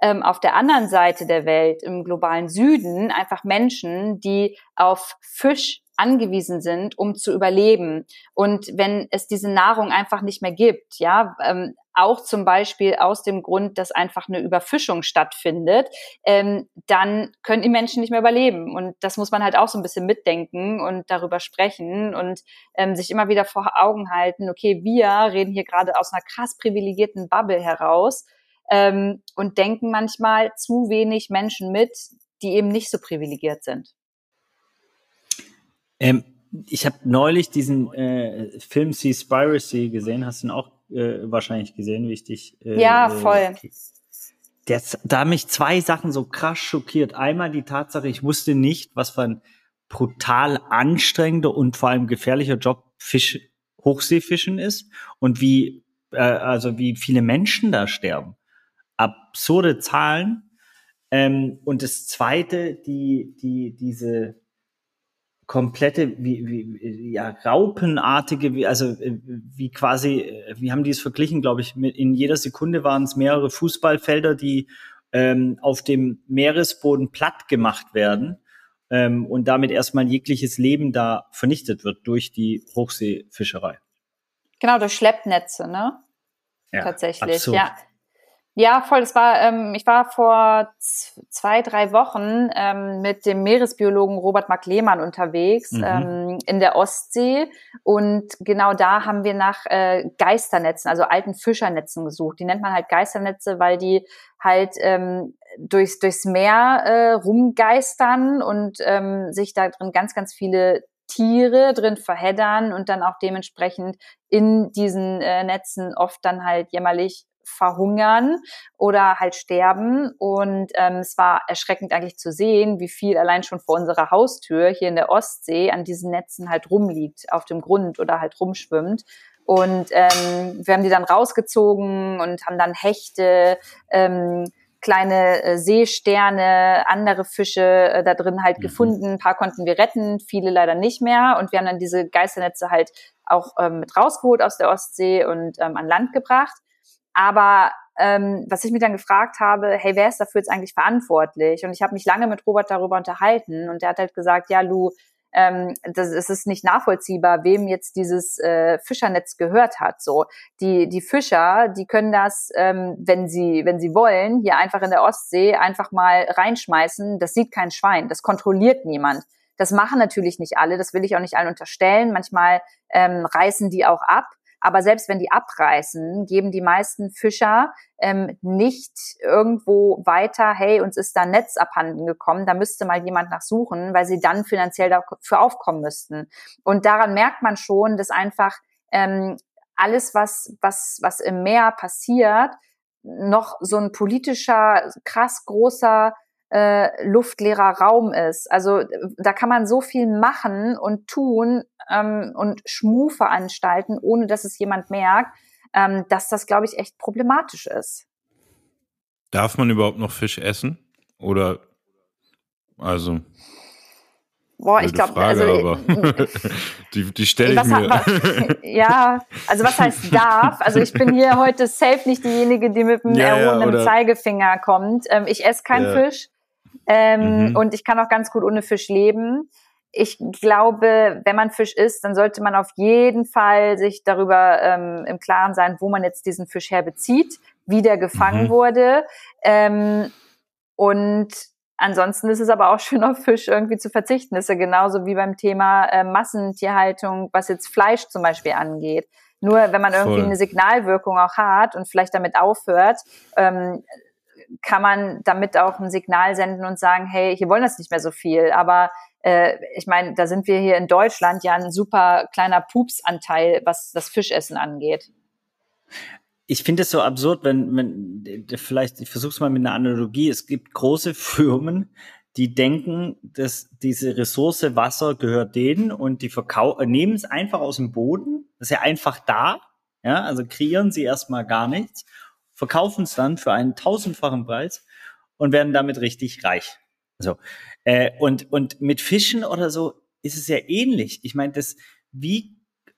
ähm, auf der anderen Seite der Welt, im globalen Süden, einfach Menschen, die auf Fisch angewiesen sind, um zu überleben. Und wenn es diese Nahrung einfach nicht mehr gibt, ja, ähm, auch zum Beispiel aus dem Grund, dass einfach eine Überfischung stattfindet, ähm, dann können die Menschen nicht mehr überleben. Und das muss man halt auch so ein bisschen mitdenken und darüber sprechen und ähm, sich immer wieder vor Augen halten, okay, wir reden hier gerade aus einer krass privilegierten Bubble heraus ähm, und denken manchmal zu wenig Menschen mit, die eben nicht so privilegiert sind. Ähm, ich habe neulich diesen äh, Film Seaspiracy gesehen. Hast du ihn auch äh, wahrscheinlich gesehen, wie ich dich. Äh, ja, voll. Äh, der, da haben mich zwei Sachen so krass schockiert. Einmal die Tatsache, ich wusste nicht, was für ein brutal anstrengender und vor allem gefährlicher Job Fisch, Hochseefischen ist und wie, äh, also wie viele Menschen da sterben. Absurde Zahlen. Ähm, und das zweite, die, die, diese, komplette, wie, wie, ja, raupenartige, wie, also äh, wie quasi, äh, wie haben die es verglichen, glaube ich, mit, in jeder Sekunde waren es mehrere Fußballfelder, die ähm, auf dem Meeresboden platt gemacht werden ähm, und damit erstmal jegliches Leben da vernichtet wird durch die Hochseefischerei. Genau, durch Schleppnetze, ne? Ja, Tatsächlich, absurd. ja. Ja, voll. Das war, ähm, ich war vor zwei, drei Wochen ähm, mit dem Meeresbiologen Robert Mark Lehmann unterwegs mhm. ähm, in der Ostsee. Und genau da haben wir nach äh, Geisternetzen, also alten Fischernetzen gesucht. Die nennt man halt Geisternetze, weil die halt ähm, durchs, durchs Meer äh, rumgeistern und ähm, sich da drin ganz, ganz viele Tiere drin verheddern und dann auch dementsprechend in diesen äh, Netzen oft dann halt jämmerlich verhungern oder halt sterben. Und ähm, es war erschreckend eigentlich zu sehen, wie viel allein schon vor unserer Haustür hier in der Ostsee an diesen Netzen halt rumliegt, auf dem Grund oder halt rumschwimmt. Und ähm, wir haben die dann rausgezogen und haben dann Hechte, ähm, kleine äh, Seesterne, andere Fische äh, da drin halt mhm. gefunden. Ein paar konnten wir retten, viele leider nicht mehr. Und wir haben dann diese Geisternetze halt auch ähm, mit rausgeholt aus der Ostsee und ähm, an Land gebracht. Aber ähm, was ich mir dann gefragt habe, hey, wer ist dafür jetzt eigentlich verantwortlich? Und ich habe mich lange mit Robert darüber unterhalten und der hat halt gesagt, ja, Lu, ähm, das, es ist nicht nachvollziehbar, wem jetzt dieses äh, Fischernetz gehört hat. So die die Fischer, die können das, ähm, wenn sie wenn sie wollen, hier einfach in der Ostsee einfach mal reinschmeißen. Das sieht kein Schwein, das kontrolliert niemand. Das machen natürlich nicht alle, das will ich auch nicht allen unterstellen. Manchmal ähm, reißen die auch ab. Aber selbst wenn die abreißen, geben die meisten Fischer ähm, nicht irgendwo weiter, hey, uns ist da ein Netz abhanden gekommen, da müsste mal jemand nachsuchen, weil sie dann finanziell dafür aufkommen müssten. Und daran merkt man schon, dass einfach ähm, alles, was, was, was im Meer passiert, noch so ein politischer, krass großer äh, luftleerer Raum ist. Also da kann man so viel machen und tun ähm, und Schmu veranstalten, ohne dass es jemand merkt. ähm, dass das, glaube ich, echt problematisch ist. Darf man überhaupt noch Fisch essen? Oder also Boah, ich glaube, also die, die stelle ich mir. Was, ja, also was heißt darf? Also ich bin hier heute safe nicht diejenige, die mit dem ja, erhobenen ja, Zeigefinger kommt. Ähm, ich esse keinen ja. Fisch ähm, mhm. und ich kann auch ganz gut ohne Fisch leben. Ich glaube, wenn man Fisch isst, dann sollte man auf jeden Fall sich darüber ähm, im Klaren sein, wo man jetzt diesen Fisch herbezieht, wie der gefangen mhm. wurde. Ähm, und Ansonsten ist es aber auch schön, auf Fisch irgendwie zu verzichten. Das ist ja genauso wie beim Thema äh, Massentierhaltung, was jetzt Fleisch zum Beispiel angeht. Nur wenn man irgendwie Voll. eine Signalwirkung auch hat und vielleicht damit aufhört, ähm, kann man damit auch ein Signal senden und sagen, hey, hier wollen das nicht mehr so viel. Aber äh, ich meine, da sind wir hier in Deutschland ja ein super kleiner Pupsanteil, was das Fischessen angeht. Ich finde es so absurd, wenn, wenn vielleicht, ich versuche es mal mit einer Analogie, es gibt große Firmen, die denken, dass diese Ressource Wasser gehört denen und die verkau nehmen es einfach aus dem Boden, das ist ja einfach da, ja, also kreieren sie erstmal gar nichts, verkaufen es dann für einen tausendfachen Preis und werden damit richtig reich. So. Äh, und, und mit Fischen oder so ist es ja ähnlich. Ich meine, das, wie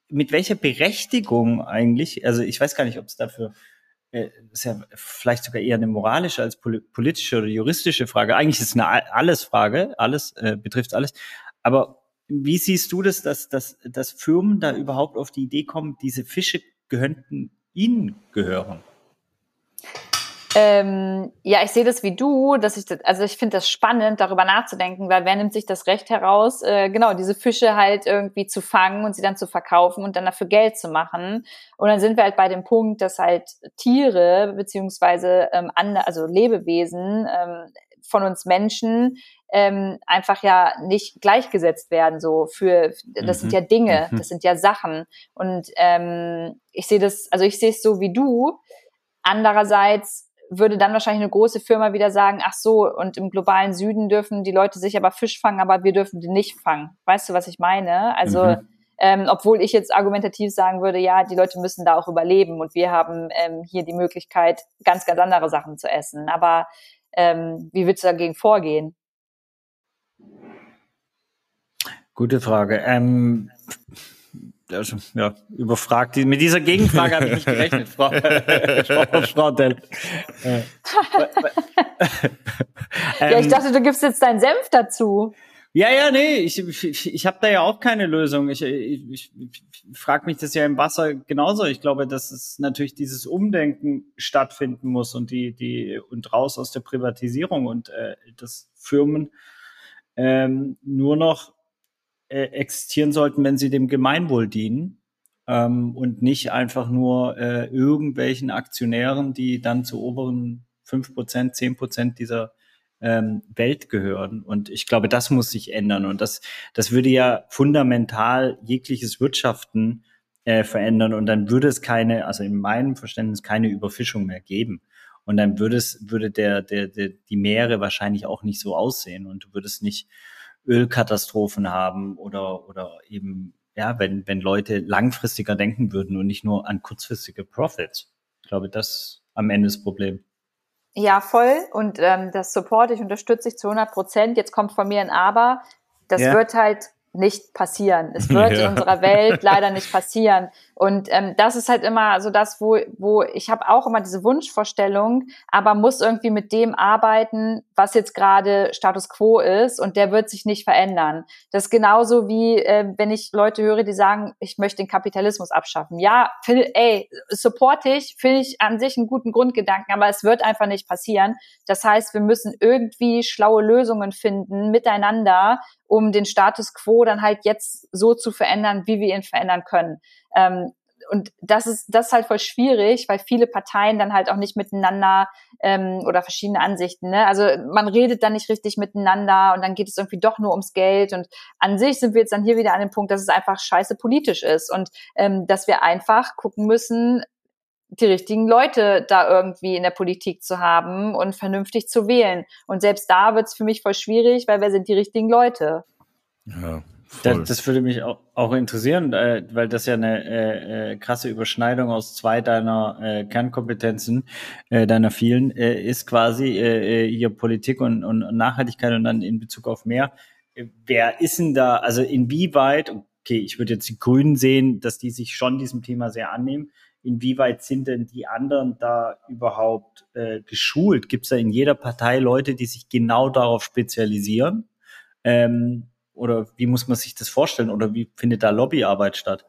mit welcher Berechtigung eigentlich, also ich weiß gar nicht, ob es dafür, äh, ist ja vielleicht sogar eher eine moralische als politische oder juristische Frage. Eigentlich ist es eine Alles-Frage, alles äh, betrifft alles. Aber wie siehst du das, dass, dass, dass Firmen da überhaupt auf die Idee kommen, diese Fische gehören ihnen gehören? Ähm, ja, ich sehe das wie du, dass ich das, also ich finde das spannend, darüber nachzudenken, weil wer nimmt sich das Recht heraus, äh, genau, diese Fische halt irgendwie zu fangen und sie dann zu verkaufen und dann dafür Geld zu machen. Und dann sind wir halt bei dem Punkt, dass halt Tiere beziehungsweise ähm, andere, also Lebewesen ähm, von uns Menschen ähm, einfach ja nicht gleichgesetzt werden. So für das mhm. sind ja Dinge, mhm. das sind ja Sachen. Und ähm, ich sehe das, also ich sehe es so wie du. Andererseits würde dann wahrscheinlich eine große Firma wieder sagen, ach so, und im globalen Süden dürfen die Leute sich aber Fisch fangen, aber wir dürfen die nicht fangen. Weißt du, was ich meine? Also, mhm. ähm, obwohl ich jetzt argumentativ sagen würde, ja, die Leute müssen da auch überleben und wir haben ähm, hier die Möglichkeit, ganz, ganz andere Sachen zu essen. Aber ähm, wie willst du dagegen vorgehen? Gute Frage. Ähm, also, ja, überfragt. Mit dieser Gegenfrage habe ich nicht gerechnet, Frau, Frau, Frau Dell. ja, ich ähm, dachte, du gibst jetzt deinen Senf dazu. Ja, ja, nee, ich, ich, ich habe da ja auch keine Lösung. Ich, ich, ich, ich frage mich das ja im Wasser genauso. Ich glaube, dass es natürlich dieses Umdenken stattfinden muss und die, die und raus aus der Privatisierung und äh, dass Firmen ähm, nur noch äh, existieren sollten, wenn sie dem Gemeinwohl dienen ähm, und nicht einfach nur äh, irgendwelchen Aktionären, die dann zu oberen fünf Prozent, zehn Prozent dieser ähm, Welt gehören. Und ich glaube, das muss sich ändern. Und das, das würde ja fundamental jegliches Wirtschaften äh, verändern. Und dann würde es keine, also in meinem Verständnis keine Überfischung mehr geben. Und dann würde es, würde der, der, der, die Meere wahrscheinlich auch nicht so aussehen. Und du würdest nicht Ölkatastrophen haben oder, oder eben, ja, wenn, wenn Leute langfristiger denken würden und nicht nur an kurzfristige Profits. Ich glaube, das am Ende das Problem. Ja, voll. Und ähm, das Support, ich unterstütze ich zu 100 Prozent. Jetzt kommt von mir ein Aber. Das ja. wird halt nicht passieren. Es wird ja. in unserer Welt leider nicht passieren. Und ähm, das ist halt immer so das, wo, wo ich habe auch immer diese Wunschvorstellung, aber muss irgendwie mit dem arbeiten, was jetzt gerade Status quo ist und der wird sich nicht verändern. Das ist genauso wie, äh, wenn ich Leute höre, die sagen, ich möchte den Kapitalismus abschaffen. Ja, find, ey, support ich, finde ich an sich einen guten Grundgedanken, aber es wird einfach nicht passieren. Das heißt, wir müssen irgendwie schlaue Lösungen finden miteinander, um den Status quo dann halt jetzt so zu verändern, wie wir ihn verändern können. Ähm, und das ist das ist halt voll schwierig, weil viele Parteien dann halt auch nicht miteinander ähm, oder verschiedene Ansichten. Ne? Also man redet dann nicht richtig miteinander und dann geht es irgendwie doch nur ums Geld. Und an sich sind wir jetzt dann hier wieder an dem Punkt, dass es einfach scheiße politisch ist und ähm, dass wir einfach gucken müssen, die richtigen Leute da irgendwie in der Politik zu haben und vernünftig zu wählen. Und selbst da wird es für mich voll schwierig, weil wer sind die richtigen Leute? Ja, Das, das, würde mich auch, auch interessieren, äh, weil das ja eine äh, äh, krasse Überschneidung aus zwei deiner äh, Kernkompetenzen, äh, deiner vielen, äh, ist quasi hier Politik und, und Nachhaltigkeit und dann in Bezug auf mehr. Wer ist denn da, also inwieweit, okay, ich würde jetzt die Grünen sehen, dass die sich schon diesem Thema sehr annehmen. Inwieweit sind denn die anderen da überhaupt äh, geschult? Gibt es da in jeder Partei Leute, die sich genau darauf spezialisieren? Ähm, oder wie muss man sich das vorstellen? Oder wie findet da Lobbyarbeit statt?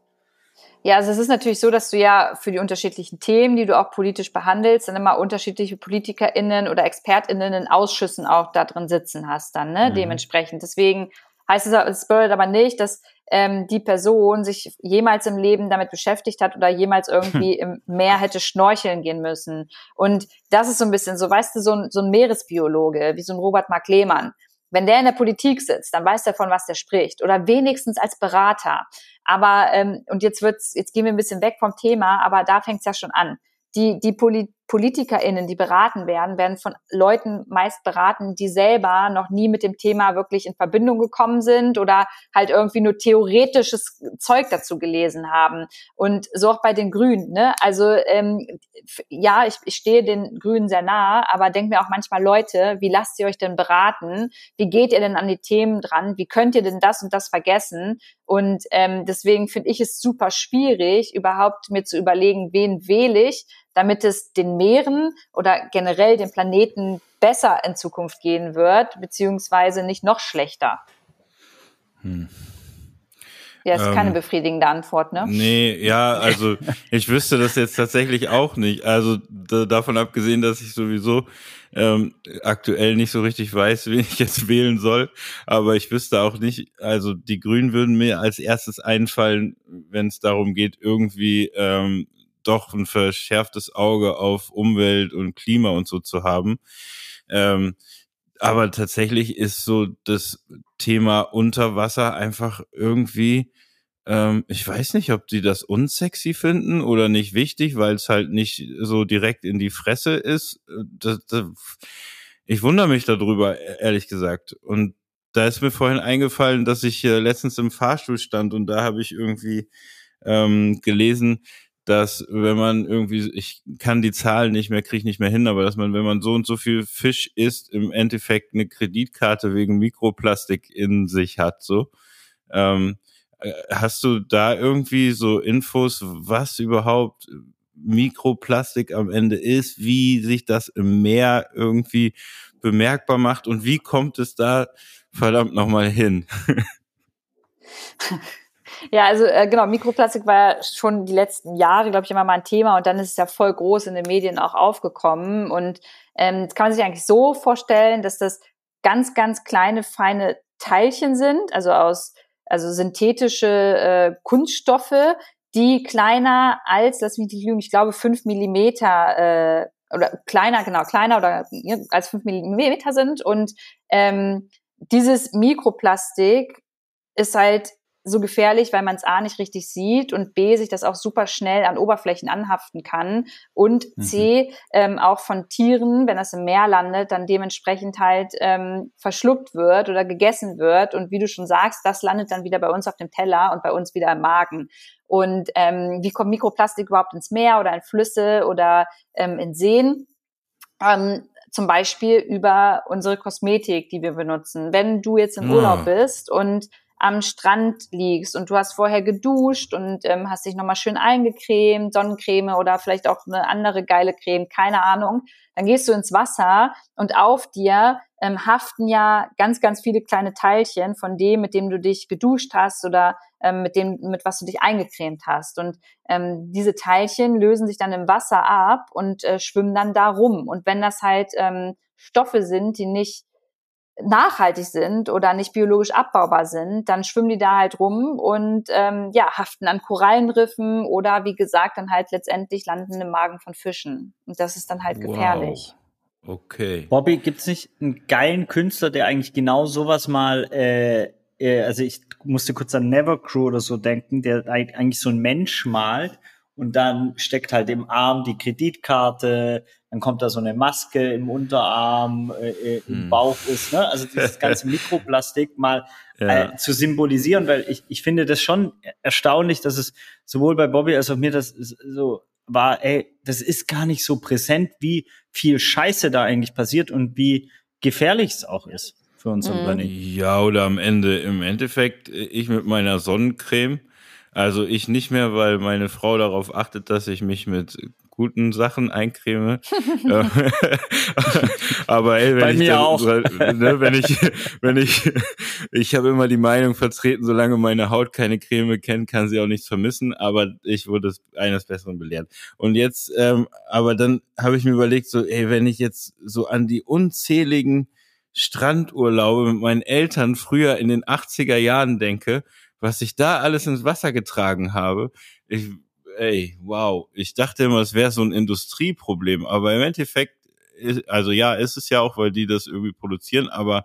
Ja, also es ist natürlich so, dass du ja für die unterschiedlichen Themen, die du auch politisch behandelst, dann immer unterschiedliche PolitikerInnen oder ExpertInnen in Ausschüssen auch da drin sitzen hast dann, ne, mhm. dementsprechend. Deswegen heißt es, es bedeutet aber nicht, dass ähm, die Person sich jemals im Leben damit beschäftigt hat oder jemals irgendwie im Meer hätte schnorcheln gehen müssen. Und das ist so ein bisschen so, weißt du, so ein, so ein Meeresbiologe, wie so ein Robert Mark Lehmann, wenn der in der Politik sitzt, dann weiß der von was der spricht oder wenigstens als Berater. Aber ähm, und jetzt wird's, jetzt gehen wir ein bisschen weg vom Thema, aber da fängt's ja schon an. Die die Poli PolitikerInnen, die beraten werden, werden von Leuten meist beraten, die selber noch nie mit dem Thema wirklich in Verbindung gekommen sind oder halt irgendwie nur theoretisches Zeug dazu gelesen haben. Und so auch bei den Grünen. Ne? Also ähm, ja, ich, ich stehe den Grünen sehr nah, aber denke mir auch manchmal, Leute, wie lasst ihr euch denn beraten? Wie geht ihr denn an die Themen dran? Wie könnt ihr denn das und das vergessen? Und ähm, deswegen finde ich es super schwierig, überhaupt mir zu überlegen, wen wähle ich, damit es den Meeren oder generell dem Planeten besser in Zukunft gehen wird, beziehungsweise nicht noch schlechter. Hm. Ja, ist ähm, keine befriedigende Antwort, ne? Nee, ja, also ich wüsste das jetzt tatsächlich auch nicht. Also davon abgesehen, dass ich sowieso ähm, aktuell nicht so richtig weiß, wen ich jetzt wählen soll. Aber ich wüsste auch nicht, also die Grünen würden mir als erstes einfallen, wenn es darum geht, irgendwie ähm, doch ein verschärftes Auge auf Umwelt und Klima und so zu haben. Ähm, aber tatsächlich ist so das Thema Unterwasser einfach irgendwie, ähm, ich weiß nicht, ob die das unsexy finden oder nicht wichtig, weil es halt nicht so direkt in die Fresse ist. Das, das, ich wundere mich darüber, ehrlich gesagt. Und da ist mir vorhin eingefallen, dass ich äh, letztens im Fahrstuhl stand und da habe ich irgendwie ähm, gelesen, dass wenn man irgendwie, ich kann die Zahlen nicht mehr, kriege nicht mehr hin, aber dass man, wenn man so und so viel Fisch isst, im Endeffekt eine Kreditkarte wegen Mikroplastik in sich hat. So, ähm, äh, hast du da irgendwie so Infos, was überhaupt Mikroplastik am Ende ist, wie sich das im Meer irgendwie bemerkbar macht und wie kommt es da verdammt nochmal hin? Ja, also äh, genau, Mikroplastik war ja schon die letzten Jahre, glaube ich, immer mal ein Thema und dann ist es ja voll groß in den Medien auch aufgekommen. Und ähm, das kann man sich eigentlich so vorstellen, dass das ganz, ganz kleine, feine Teilchen sind, also aus also synthetische äh, Kunststoffe, die kleiner als, lass mich nicht lügen, ich glaube fünf Millimeter äh, oder kleiner, genau, kleiner oder ja, als fünf Millimeter sind. Und ähm, dieses Mikroplastik ist halt so gefährlich, weil man es A nicht richtig sieht und B sich das auch super schnell an Oberflächen anhaften kann und mhm. C ähm, auch von Tieren, wenn das im Meer landet, dann dementsprechend halt ähm, verschluckt wird oder gegessen wird und wie du schon sagst, das landet dann wieder bei uns auf dem Teller und bei uns wieder im Magen. Und ähm, wie kommt Mikroplastik überhaupt ins Meer oder in Flüsse oder ähm, in Seen? Ähm, zum Beispiel über unsere Kosmetik, die wir benutzen. Wenn du jetzt im Urlaub bist und am Strand liegst und du hast vorher geduscht und ähm, hast dich nochmal schön eingecremt, Sonnencreme oder vielleicht auch eine andere geile Creme, keine Ahnung, dann gehst du ins Wasser und auf dir ähm, haften ja ganz, ganz viele kleine Teilchen von dem, mit dem du dich geduscht hast oder ähm, mit dem, mit was du dich eingecremt hast. Und ähm, diese Teilchen lösen sich dann im Wasser ab und äh, schwimmen dann da rum. Und wenn das halt ähm, Stoffe sind, die nicht nachhaltig sind oder nicht biologisch abbaubar sind, dann schwimmen die da halt rum und ähm, ja, haften an Korallenriffen oder wie gesagt, dann halt letztendlich landen im Magen von Fischen. Und das ist dann halt gefährlich. Wow. Okay. Bobby, gibt's nicht einen geilen Künstler, der eigentlich genau sowas mal, äh, äh, also ich musste kurz an Never Crew oder so denken, der eigentlich so ein Mensch malt und dann steckt halt im Arm die Kreditkarte, dann kommt da so eine Maske im Unterarm, äh, äh im hm. Bauch ist, ne? Also dieses ganze Mikroplastik mal ja. äh, zu symbolisieren, weil ich, ich finde das schon erstaunlich, dass es sowohl bei Bobby als auch mir das so war, ey, das ist gar nicht so präsent, wie viel Scheiße da eigentlich passiert und wie gefährlich es auch ist für unseren mhm. Planeten. Ja, oder am Ende, im Endeffekt, ich mit meiner Sonnencreme, also ich nicht mehr, weil meine Frau darauf achtet, dass ich mich mit guten Sachen eincreme. Aber ey, wenn Bei ich mir dann, auch. Ne, wenn ich, wenn ich, ich habe immer die Meinung vertreten, solange meine Haut keine Creme kennt, kann sie auch nichts vermissen. Aber ich wurde eines Besseren belehrt. Und jetzt, ähm, aber dann habe ich mir überlegt, so, ey, wenn ich jetzt so an die unzähligen Strandurlaube mit meinen Eltern früher in den 80er Jahren denke, was ich da alles ins Wasser getragen habe, ich, ey, wow, ich dachte immer, es wäre so ein Industrieproblem, aber im Endeffekt, ist, also ja, ist es ja auch, weil die das irgendwie produzieren, aber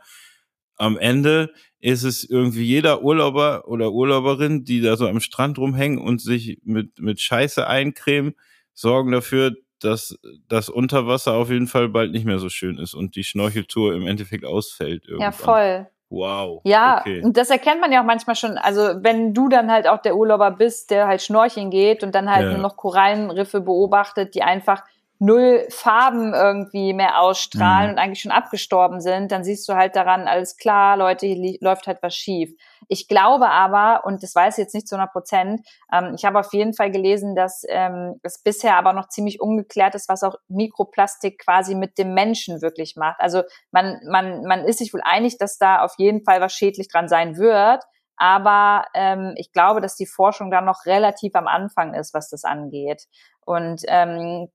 am Ende ist es irgendwie jeder Urlauber oder Urlauberin, die da so am Strand rumhängen und sich mit, mit Scheiße eincremen, sorgen dafür, dass das Unterwasser auf jeden Fall bald nicht mehr so schön ist und die Schnorcheltour im Endeffekt ausfällt. Irgendwann. Ja, voll. Wow. Ja, okay. und das erkennt man ja auch manchmal schon. Also wenn du dann halt auch der Urlauber bist, der halt schnorcheln geht und dann halt ja. noch Korallenriffe beobachtet, die einfach null Farben irgendwie mehr ausstrahlen mhm. und eigentlich schon abgestorben sind, dann siehst du halt daran, alles klar, Leute, hier läuft halt was schief. Ich glaube aber, und das weiß ich jetzt nicht zu 100 Prozent, ähm, ich habe auf jeden Fall gelesen, dass ähm, es bisher aber noch ziemlich ungeklärt ist, was auch Mikroplastik quasi mit dem Menschen wirklich macht. Also man, man, man ist sich wohl einig, dass da auf jeden Fall was schädlich dran sein wird. Aber ähm, ich glaube, dass die Forschung da noch relativ am Anfang ist, was das angeht. Und ähm,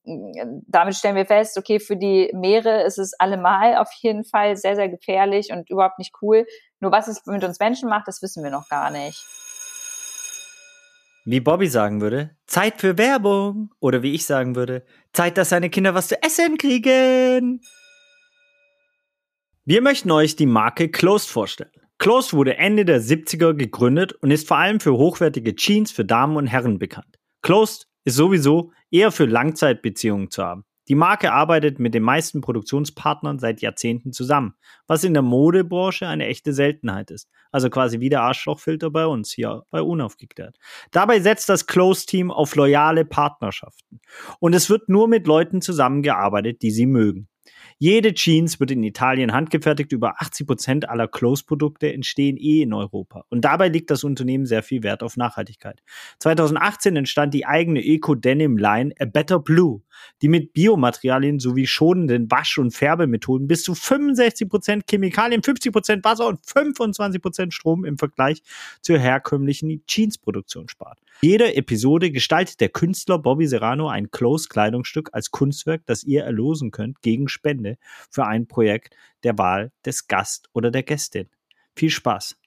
damit stellen wir fest, okay, für die Meere ist es allemal auf jeden Fall sehr, sehr gefährlich und überhaupt nicht cool. Nur was es mit uns Menschen macht, das wissen wir noch gar nicht. Wie Bobby sagen würde, Zeit für Werbung. Oder wie ich sagen würde, Zeit, dass seine Kinder was zu essen kriegen. Wir möchten euch die Marke Closed vorstellen. Closed wurde Ende der 70er gegründet und ist vor allem für hochwertige Jeans für Damen und Herren bekannt. Closed ist sowieso eher für Langzeitbeziehungen zu haben. Die Marke arbeitet mit den meisten Produktionspartnern seit Jahrzehnten zusammen, was in der Modebranche eine echte Seltenheit ist. Also quasi wie der Arschlochfilter bei uns hier bei Unaufgeklärt. Dabei setzt das Close-Team auf loyale Partnerschaften. Und es wird nur mit Leuten zusammengearbeitet, die sie mögen. Jede Jeans wird in Italien handgefertigt. Über 80 Prozent aller Close-Produkte entstehen eh in Europa. Und dabei liegt das Unternehmen sehr viel Wert auf Nachhaltigkeit. 2018 entstand die eigene Eco-Denim-Line A Better Blue, die mit Biomaterialien sowie schonenden Wasch- und Färbemethoden bis zu 65 Prozent Chemikalien, 50 Prozent Wasser und 25 Prozent Strom im Vergleich zur herkömmlichen Jeans-Produktion spart. Jede Episode gestaltet der Künstler Bobby Serrano ein Close-Kleidungsstück als Kunstwerk, das ihr erlosen könnt gegen Spende für ein Projekt der Wahl des Gast oder der Gästin. Viel Spaß!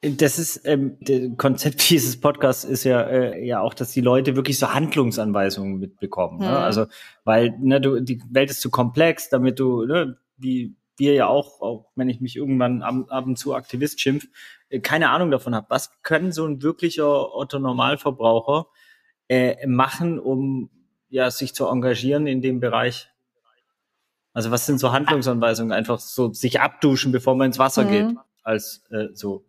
Das ist ähm, das Konzept dieses Podcasts ist ja äh, ja auch, dass die Leute wirklich so Handlungsanweisungen mitbekommen. Ne? Mhm. Also weil ne, du, die Welt ist zu komplex, damit du ne, wie wir ja auch, auch wenn ich mich irgendwann ab, ab und zu Aktivist schimpf, äh, keine Ahnung davon habe. Was können so ein wirklicher Otto Normalverbraucher äh, machen, um ja, sich zu engagieren in dem Bereich? Also was sind so Handlungsanweisungen? Einfach so sich abduschen, bevor man ins Wasser mhm. geht, als äh, so.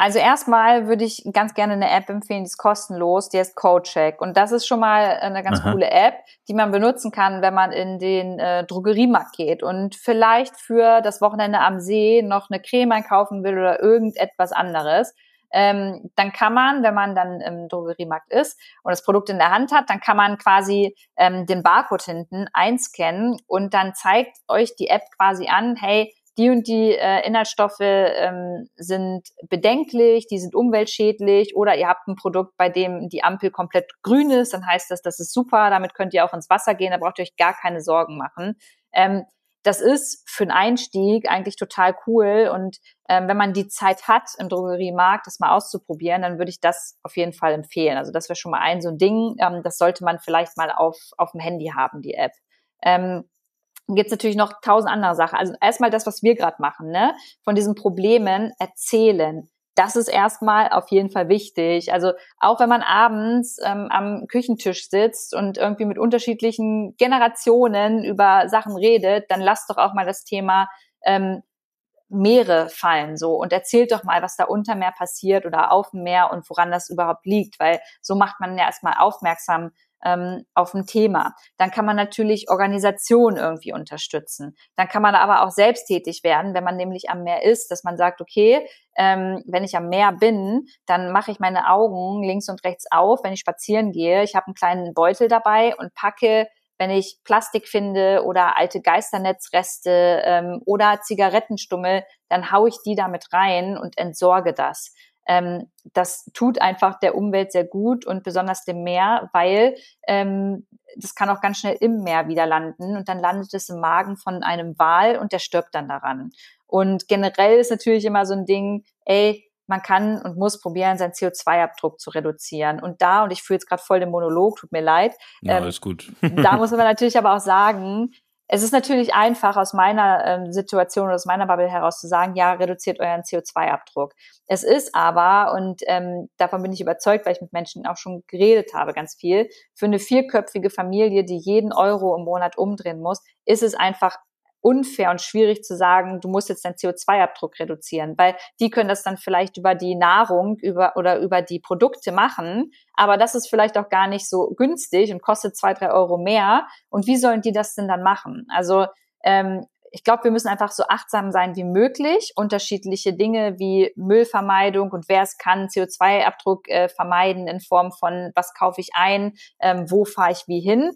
Also erstmal würde ich ganz gerne eine App empfehlen, die ist kostenlos, die heißt CodeCheck. Und das ist schon mal eine ganz Aha. coole App, die man benutzen kann, wenn man in den äh, Drogeriemarkt geht und vielleicht für das Wochenende am See noch eine Creme einkaufen will oder irgendetwas anderes ähm, dann kann man, wenn man dann im Drogeriemarkt ist und das Produkt in der Hand hat, dann kann man quasi ähm, den Barcode hinten einscannen und dann zeigt euch die App quasi an, hey, die und die äh, Inhaltsstoffe ähm, sind bedenklich, die sind umweltschädlich oder ihr habt ein Produkt, bei dem die Ampel komplett grün ist, dann heißt das, das ist super, damit könnt ihr auch ins Wasser gehen, da braucht ihr euch gar keine Sorgen machen. Ähm, das ist für einen Einstieg eigentlich total cool. Und ähm, wenn man die Zeit hat, im Drogeriemarkt das mal auszuprobieren, dann würde ich das auf jeden Fall empfehlen. Also das wäre schon mal ein so ein Ding. Ähm, das sollte man vielleicht mal auf, auf dem Handy haben, die App. Ähm, gibt natürlich noch tausend andere Sachen. Also erstmal das, was wir gerade machen, ne? Von diesen Problemen erzählen das ist erstmal auf jeden Fall wichtig. Also auch wenn man abends ähm, am Küchentisch sitzt und irgendwie mit unterschiedlichen Generationen über Sachen redet, dann lasst doch auch mal das Thema ähm, Meere fallen so und erzählt doch mal, was da unter Meer passiert oder auf dem Meer und woran das überhaupt liegt, weil so macht man ja erstmal aufmerksam ähm, auf ein Thema. Dann kann man natürlich Organisationen irgendwie unterstützen. Dann kann man aber auch selbst tätig werden, wenn man nämlich am Meer ist, dass man sagt, okay, ähm, wenn ich am Meer bin, dann mache ich meine Augen links und rechts auf, wenn ich spazieren gehe. Ich habe einen kleinen Beutel dabei und packe wenn ich Plastik finde oder alte Geisternetzreste ähm, oder Zigarettenstummel, dann haue ich die damit rein und entsorge das. Ähm, das tut einfach der Umwelt sehr gut und besonders dem Meer, weil ähm, das kann auch ganz schnell im Meer wieder landen und dann landet es im Magen von einem Wal und der stirbt dann daran. Und generell ist natürlich immer so ein Ding, ey, man kann und muss probieren, seinen CO2-Abdruck zu reduzieren. Und da, und ich fühle jetzt gerade voll den Monolog, tut mir leid. Ja, ähm, ist gut. da muss man natürlich aber auch sagen, es ist natürlich einfach aus meiner ähm, Situation oder aus meiner Bubble heraus zu sagen, ja, reduziert euren CO2-Abdruck. Es ist aber, und ähm, davon bin ich überzeugt, weil ich mit Menschen auch schon geredet habe, ganz viel, für eine vierköpfige Familie, die jeden Euro im Monat umdrehen muss, ist es einfach unfair und schwierig zu sagen, du musst jetzt deinen CO2-Abdruck reduzieren, weil die können das dann vielleicht über die Nahrung über, oder über die Produkte machen, aber das ist vielleicht auch gar nicht so günstig und kostet zwei, drei Euro mehr. Und wie sollen die das denn dann machen? Also ähm, ich glaube, wir müssen einfach so achtsam sein wie möglich. Unterschiedliche Dinge wie Müllvermeidung und wer es kann, CO2-Abdruck äh, vermeiden in Form von, was kaufe ich ein, ähm, wo fahre ich wie hin.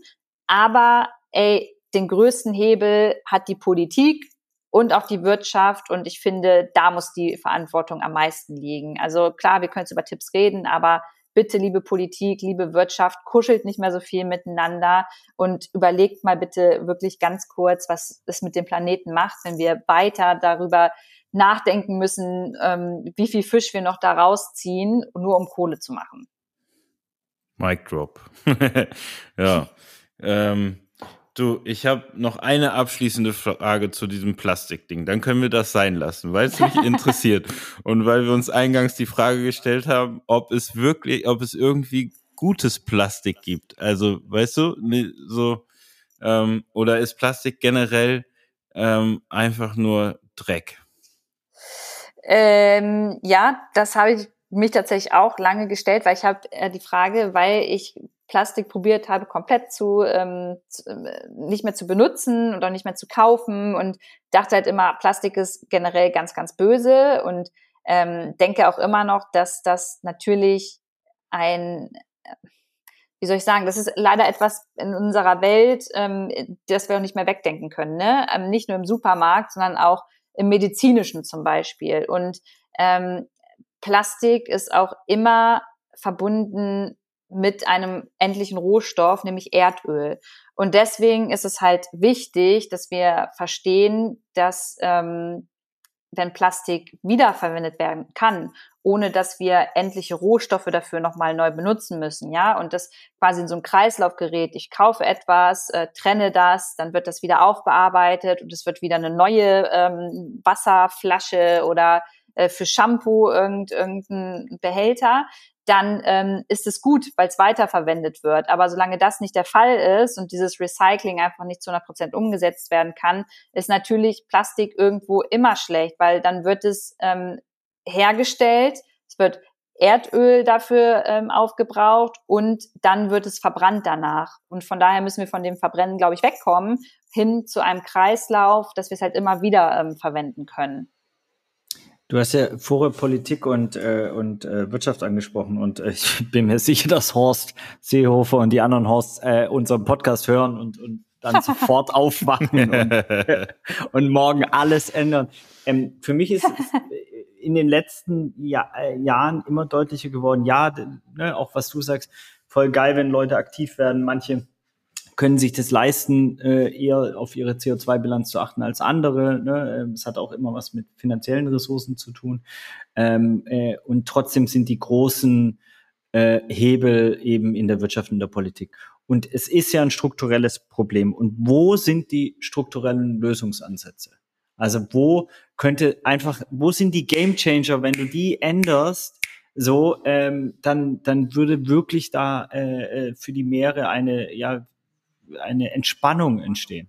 Aber ey, den größten Hebel hat die Politik und auch die Wirtschaft. Und ich finde, da muss die Verantwortung am meisten liegen. Also klar, wir können jetzt über Tipps reden, aber bitte, liebe Politik, liebe Wirtschaft, kuschelt nicht mehr so viel miteinander und überlegt mal bitte wirklich ganz kurz, was es mit dem Planeten macht, wenn wir weiter darüber nachdenken müssen, ähm, wie viel Fisch wir noch da rausziehen, nur um Kohle zu machen. Mic drop. ja. ähm, Du, ich habe noch eine abschließende Frage zu diesem Plastikding. Dann können wir das sein lassen, weil es mich interessiert und weil wir uns eingangs die Frage gestellt haben, ob es wirklich, ob es irgendwie gutes Plastik gibt. Also, weißt du, ne, so ähm, oder ist Plastik generell ähm, einfach nur Dreck? Ähm, ja, das habe ich mich tatsächlich auch lange gestellt, weil ich habe äh, die Frage, weil ich Plastik probiert habe, komplett zu, ähm, zu, äh, nicht mehr zu benutzen und auch nicht mehr zu kaufen und dachte halt immer, Plastik ist generell ganz, ganz böse und ähm, denke auch immer noch, dass das natürlich ein, äh, wie soll ich sagen, das ist leider etwas in unserer Welt, ähm, das wir auch nicht mehr wegdenken können. Ne? Ähm, nicht nur im Supermarkt, sondern auch im medizinischen zum Beispiel. Und ähm, Plastik ist auch immer verbunden mit einem endlichen Rohstoff, nämlich Erdöl. Und deswegen ist es halt wichtig, dass wir verstehen, dass ähm, wenn Plastik wiederverwendet werden kann, ohne dass wir endliche Rohstoffe dafür nochmal neu benutzen müssen, ja, und das quasi in so einem Kreislauf gerät. Ich kaufe etwas, äh, trenne das, dann wird das wieder aufbearbeitet und es wird wieder eine neue ähm, Wasserflasche oder äh, für Shampoo irgend, irgendein Behälter, dann ähm, ist es gut, weil es weiterverwendet wird. Aber solange das nicht der Fall ist und dieses Recycling einfach nicht zu 100 Prozent umgesetzt werden kann, ist natürlich Plastik irgendwo immer schlecht, weil dann wird es ähm, hergestellt, es wird Erdöl dafür ähm, aufgebraucht und dann wird es verbrannt danach. Und von daher müssen wir von dem Verbrennen, glaube ich, wegkommen, hin zu einem Kreislauf, dass wir es halt immer wieder ähm, verwenden können. Du hast ja vorher Politik und, äh, und äh, Wirtschaft angesprochen und äh, ich bin mir sicher, dass Horst Seehofer und die anderen Horsts äh, unseren Podcast hören und, und dann sofort aufwachen und, äh, und morgen alles ändern. Ähm, für mich ist in den letzten Jahr, äh, Jahren immer deutlicher geworden, ja, ne, auch was du sagst, voll geil, wenn Leute aktiv werden. Manche können sich das leisten, äh, eher auf ihre CO2-Bilanz zu achten als andere. Ne? Ähm, es hat auch immer was mit finanziellen Ressourcen zu tun. Ähm, äh, und trotzdem sind die großen äh, Hebel eben in der Wirtschaft und der Politik. Und es ist ja ein strukturelles Problem. Und wo sind die strukturellen Lösungsansätze? Also wo könnte einfach, wo sind die Game Changer, wenn du die änderst, so, ähm, dann, dann würde wirklich da äh, für die Meere eine, ja, eine Entspannung entstehen.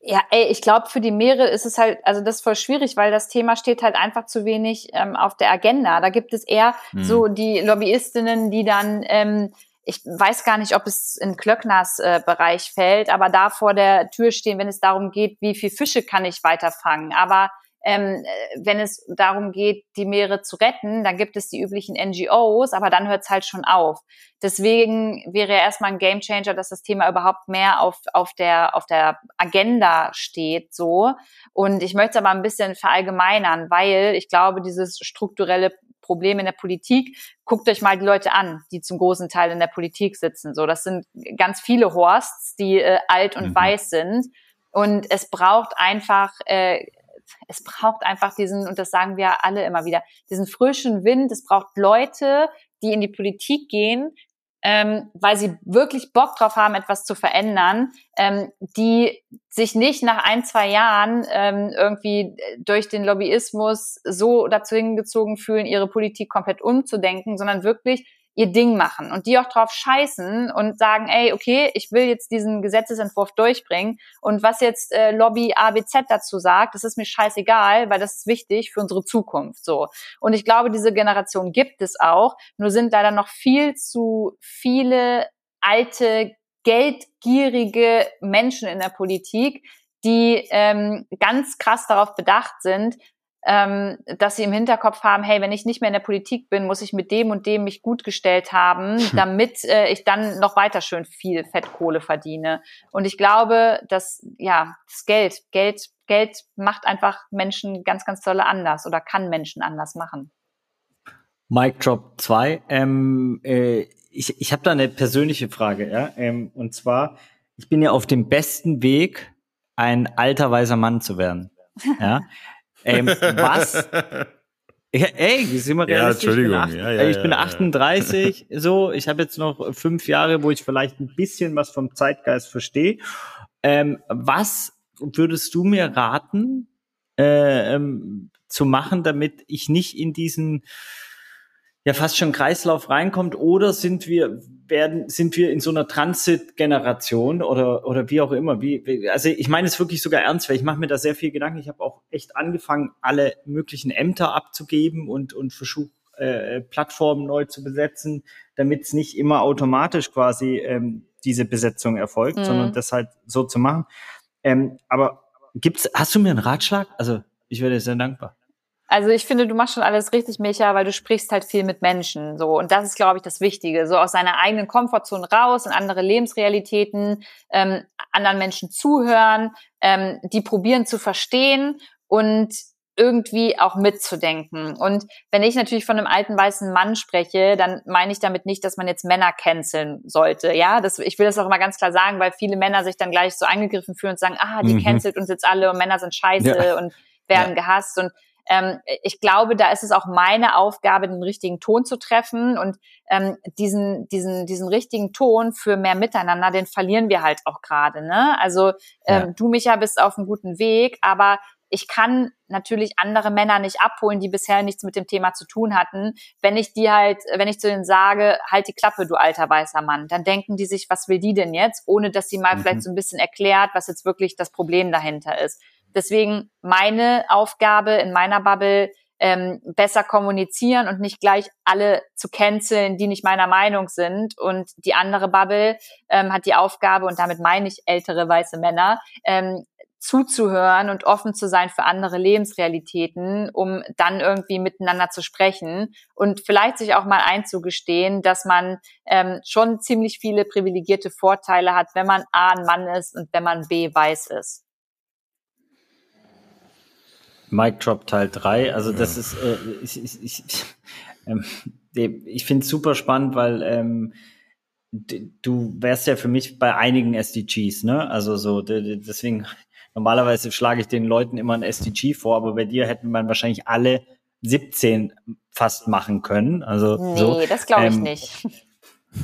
Ja, ey, ich glaube, für die Meere ist es halt, also das ist voll schwierig, weil das Thema steht halt einfach zu wenig ähm, auf der Agenda. Da gibt es eher hm. so die Lobbyistinnen, die dann ähm, ich weiß gar nicht, ob es in Klöckners äh, Bereich fällt, aber da vor der Tür stehen, wenn es darum geht, wie viel Fische kann ich weiterfangen. Aber ähm, äh, wenn es darum geht, die Meere zu retten, dann gibt es die üblichen NGOs, aber dann hört es halt schon auf. Deswegen wäre erstmal ein Gamechanger, dass das Thema überhaupt mehr auf, auf, der, auf der Agenda steht, so. Und ich möchte es aber ein bisschen verallgemeinern, weil ich glaube, dieses strukturelle Problem in der Politik. Guckt euch mal die Leute an, die zum großen Teil in der Politik sitzen. So, das sind ganz viele Horsts, die äh, alt und mhm. weiß sind. Und es braucht einfach, äh, es braucht einfach diesen, und das sagen wir alle immer wieder, diesen frischen Wind. Es braucht Leute, die in die Politik gehen, ähm, weil sie wirklich Bock drauf haben, etwas zu verändern, ähm, die sich nicht nach ein, zwei Jahren ähm, irgendwie durch den Lobbyismus so dazu hingezogen fühlen, ihre Politik komplett umzudenken, sondern wirklich ihr Ding machen und die auch drauf scheißen und sagen, ey, okay, ich will jetzt diesen Gesetzesentwurf durchbringen und was jetzt äh, Lobby ABZ dazu sagt, das ist mir scheißegal, weil das ist wichtig für unsere Zukunft so. Und ich glaube, diese Generation gibt es auch, nur sind leider noch viel zu viele alte geldgierige Menschen in der Politik, die ähm, ganz krass darauf bedacht sind, ähm, dass sie im Hinterkopf haben, hey, wenn ich nicht mehr in der Politik bin, muss ich mit dem und dem mich gut gestellt haben, damit äh, ich dann noch weiter schön viel Fettkohle verdiene. Und ich glaube, dass ja das Geld, Geld, Geld macht einfach Menschen ganz, ganz tolle anders oder kann Menschen anders machen. Mike Drop 2. Ähm, äh, ich ich habe da eine persönliche Frage, ja. Ähm, und zwar, ich bin ja auf dem besten Weg, ein alter weiser Mann zu werden. Ja. Ähm, was? Ey, sind wir ja, Entschuldigung. Ich bin, acht, ja, ja, ich bin 38, so. Ich habe jetzt noch fünf Jahre, wo ich vielleicht ein bisschen was vom Zeitgeist verstehe. Ähm, was würdest du mir raten, äh, ähm, zu machen, damit ich nicht in diesen ja fast schon Kreislauf reinkommt oder sind wir werden sind wir in so einer Transit-Generation oder oder wie auch immer. Wie also ich meine es wirklich sogar ernst weil ich mache mir da sehr viel Gedanken. Ich habe auch echt angefangen alle möglichen Ämter abzugeben und und versuche äh, Plattformen neu zu besetzen damit es nicht immer automatisch quasi ähm, diese Besetzung erfolgt mhm. sondern das halt so zu machen. Ähm, aber gibt's hast du mir einen Ratschlag? Also ich wäre dir sehr dankbar also ich finde, du machst schon alles richtig, Micha, weil du sprichst halt viel mit Menschen. So und das ist, glaube ich, das Wichtige. So aus seiner eigenen Komfortzone raus in andere Lebensrealitäten, ähm, anderen Menschen zuhören, ähm, die probieren zu verstehen und irgendwie auch mitzudenken. Und wenn ich natürlich von einem alten weißen Mann spreche, dann meine ich damit nicht, dass man jetzt Männer canceln sollte. Ja, das, ich will das auch immer ganz klar sagen, weil viele Männer sich dann gleich so angegriffen fühlen und sagen, ah, die mhm. cancelt uns jetzt alle und Männer sind scheiße ja. und werden ja. gehasst. Und ähm, ich glaube, da ist es auch meine Aufgabe, den richtigen Ton zu treffen und ähm, diesen, diesen, diesen richtigen Ton für mehr Miteinander, den verlieren wir halt auch gerade. Ne? Also ähm, ja. du, Micha, bist auf einem guten Weg, aber ich kann natürlich andere Männer nicht abholen, die bisher nichts mit dem Thema zu tun hatten. Wenn ich die halt, wenn ich zu denen sage, halt die Klappe, du alter weißer Mann, dann denken die sich, was will die denn jetzt, ohne dass sie mal mhm. vielleicht so ein bisschen erklärt, was jetzt wirklich das Problem dahinter ist. Deswegen meine Aufgabe in meiner Bubble, ähm, besser kommunizieren und nicht gleich alle zu canceln, die nicht meiner Meinung sind. Und die andere Bubble ähm, hat die Aufgabe, und damit meine ich ältere weiße Männer, ähm, zuzuhören und offen zu sein für andere Lebensrealitäten, um dann irgendwie miteinander zu sprechen und vielleicht sich auch mal einzugestehen, dass man ähm, schon ziemlich viele privilegierte Vorteile hat, wenn man A ein Mann ist und wenn man B weiß ist. Mic Drop Teil 3. Also das ja. ist, äh, ich, ich, ich, ähm, ich finde es super spannend, weil ähm, du wärst ja für mich bei einigen SDGs, ne? Also so, deswegen, normalerweise schlage ich den Leuten immer ein SDG vor, aber bei dir hätten man wahrscheinlich alle 17 fast machen können. Also nee, so. das glaube ich ähm, nicht.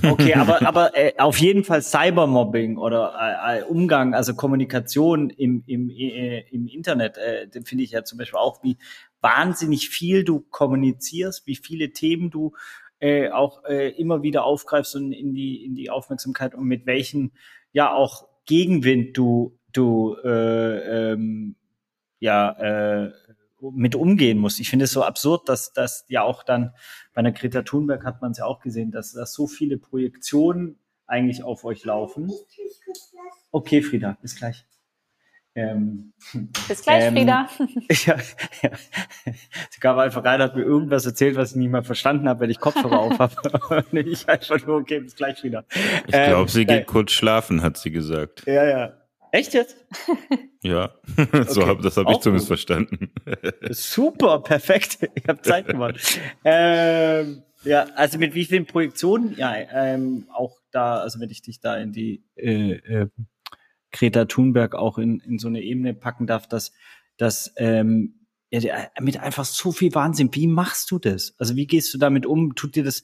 Okay, aber, aber äh, auf jeden Fall Cybermobbing oder äh, äh Umgang, also Kommunikation im, im, äh, im Internet, äh, finde ich ja zum Beispiel auch, wie wahnsinnig viel du kommunizierst, wie viele Themen du äh, auch äh, immer wieder aufgreifst und in die, in die Aufmerksamkeit und mit welchen ja auch Gegenwind du, du äh, ähm, ja, äh, mit umgehen muss. Ich finde es so absurd, dass dass ja auch dann bei einer Greta Thunberg hat man es ja auch gesehen, dass, dass so viele Projektionen eigentlich auf euch laufen. Okay, Frieda, bis gleich. Ähm, bis gleich, ähm, Frieda. Ja, ja. Sie kam einfach rein, hat mir irgendwas erzählt, was ich nicht mal verstanden habe, weil ich Kopfhörer auf habe. ich einfach nur, okay, bis gleich, Frieda. Ich glaube, ähm, sie geht äh, kurz schlafen, hat sie gesagt. Ja, ja. Echt jetzt? Ja, so okay. hab, das habe ich zumindest gut. verstanden. Super, perfekt. Ich habe Zeit gemacht. ähm, ja, also mit wie vielen Projektionen? Ja, ähm, auch da, also wenn ich dich da in die äh, äh, Greta Thunberg auch in, in so eine Ebene packen darf, dass, dass ähm, ja, mit einfach so viel Wahnsinn. Wie machst du das? Also wie gehst du damit um? Tut dir das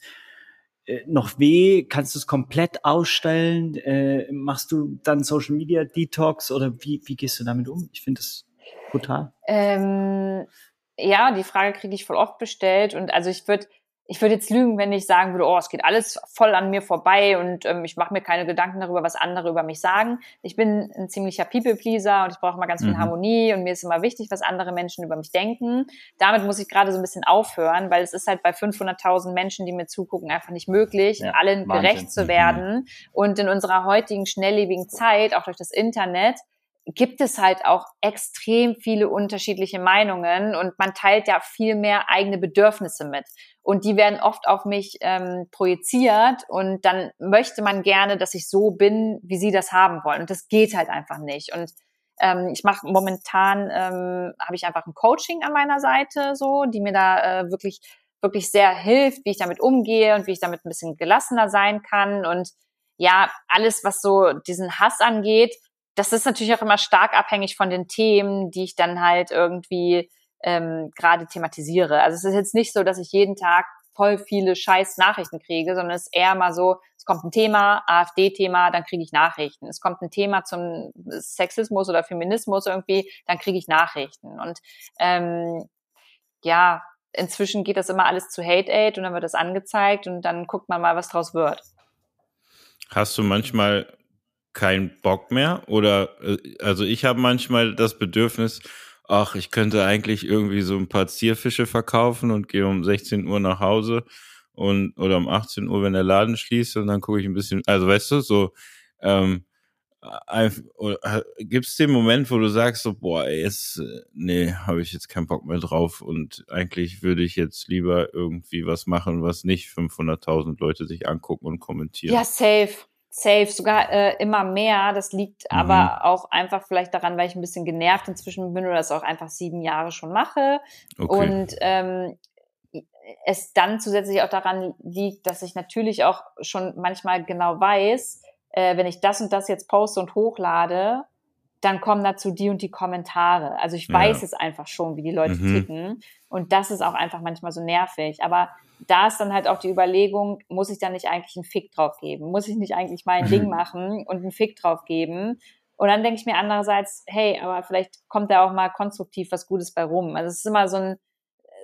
noch weh? Kannst du es komplett ausstellen? Äh, machst du dann Social Media Detox oder wie, wie gehst du damit um? Ich finde das brutal. Ähm, ja, die Frage kriege ich voll oft bestellt und also ich würde ich würde jetzt lügen, wenn ich sagen würde, oh, es geht alles voll an mir vorbei und ähm, ich mache mir keine Gedanken darüber, was andere über mich sagen. Ich bin ein ziemlicher People-Pleaser und ich brauche immer ganz viel mhm. Harmonie und mir ist immer wichtig, was andere Menschen über mich denken. Damit muss ich gerade so ein bisschen aufhören, weil es ist halt bei 500.000 Menschen, die mir zugucken, einfach nicht möglich, ja, allen Wahnsinn. gerecht zu werden. Mhm. Und in unserer heutigen schnelllebigen Zeit, auch durch das Internet, gibt es halt auch extrem viele unterschiedliche Meinungen und man teilt ja viel mehr eigene Bedürfnisse mit. Und die werden oft auf mich ähm, projiziert und dann möchte man gerne, dass ich so bin, wie sie das haben wollen. Und das geht halt einfach nicht. Und ähm, ich mache momentan, ähm, habe ich einfach ein Coaching an meiner Seite, so, die mir da äh, wirklich, wirklich sehr hilft, wie ich damit umgehe und wie ich damit ein bisschen gelassener sein kann. Und ja, alles, was so diesen Hass angeht, das ist natürlich auch immer stark abhängig von den Themen, die ich dann halt irgendwie ähm, gerade thematisiere. Also es ist jetzt nicht so, dass ich jeden Tag voll viele scheiß Nachrichten kriege, sondern es ist eher mal so, es kommt ein Thema, AfD-Thema, dann kriege ich Nachrichten. Es kommt ein Thema zum Sexismus oder Feminismus irgendwie, dann kriege ich Nachrichten. Und ähm, ja, inzwischen geht das immer alles zu Hate Aid und dann wird das angezeigt und dann guckt man mal, was draus wird. Hast du manchmal keinen Bock mehr? Oder äh, also ich habe manchmal das Bedürfnis, ach, ich könnte eigentlich irgendwie so ein paar Zierfische verkaufen und gehe um 16 Uhr nach Hause und oder um 18 Uhr, wenn der Laden schließt und dann gucke ich ein bisschen, also weißt du, so ähm, gibt es den Moment, wo du sagst so, boah, ey, jetzt, nee, habe ich jetzt keinen Bock mehr drauf und eigentlich würde ich jetzt lieber irgendwie was machen, was nicht 500.000 Leute sich angucken und kommentieren. Ja, safe safe, sogar äh, immer mehr. Das liegt mhm. aber auch einfach vielleicht daran, weil ich ein bisschen genervt inzwischen bin oder das auch einfach sieben Jahre schon mache. Okay. Und ähm, es dann zusätzlich auch daran liegt, dass ich natürlich auch schon manchmal genau weiß, äh, wenn ich das und das jetzt poste und hochlade, dann kommen dazu die und die Kommentare. Also ich weiß ja. es einfach schon, wie die Leute mhm. ticken. Und das ist auch einfach manchmal so nervig. Aber da ist dann halt auch die Überlegung, muss ich da nicht eigentlich einen Fick drauf geben? Muss ich nicht eigentlich mal ein Ding mhm. machen und einen Fick drauf geben? Und dann denke ich mir andererseits, hey, aber vielleicht kommt da auch mal konstruktiv was Gutes bei rum. Also es ist immer so ein,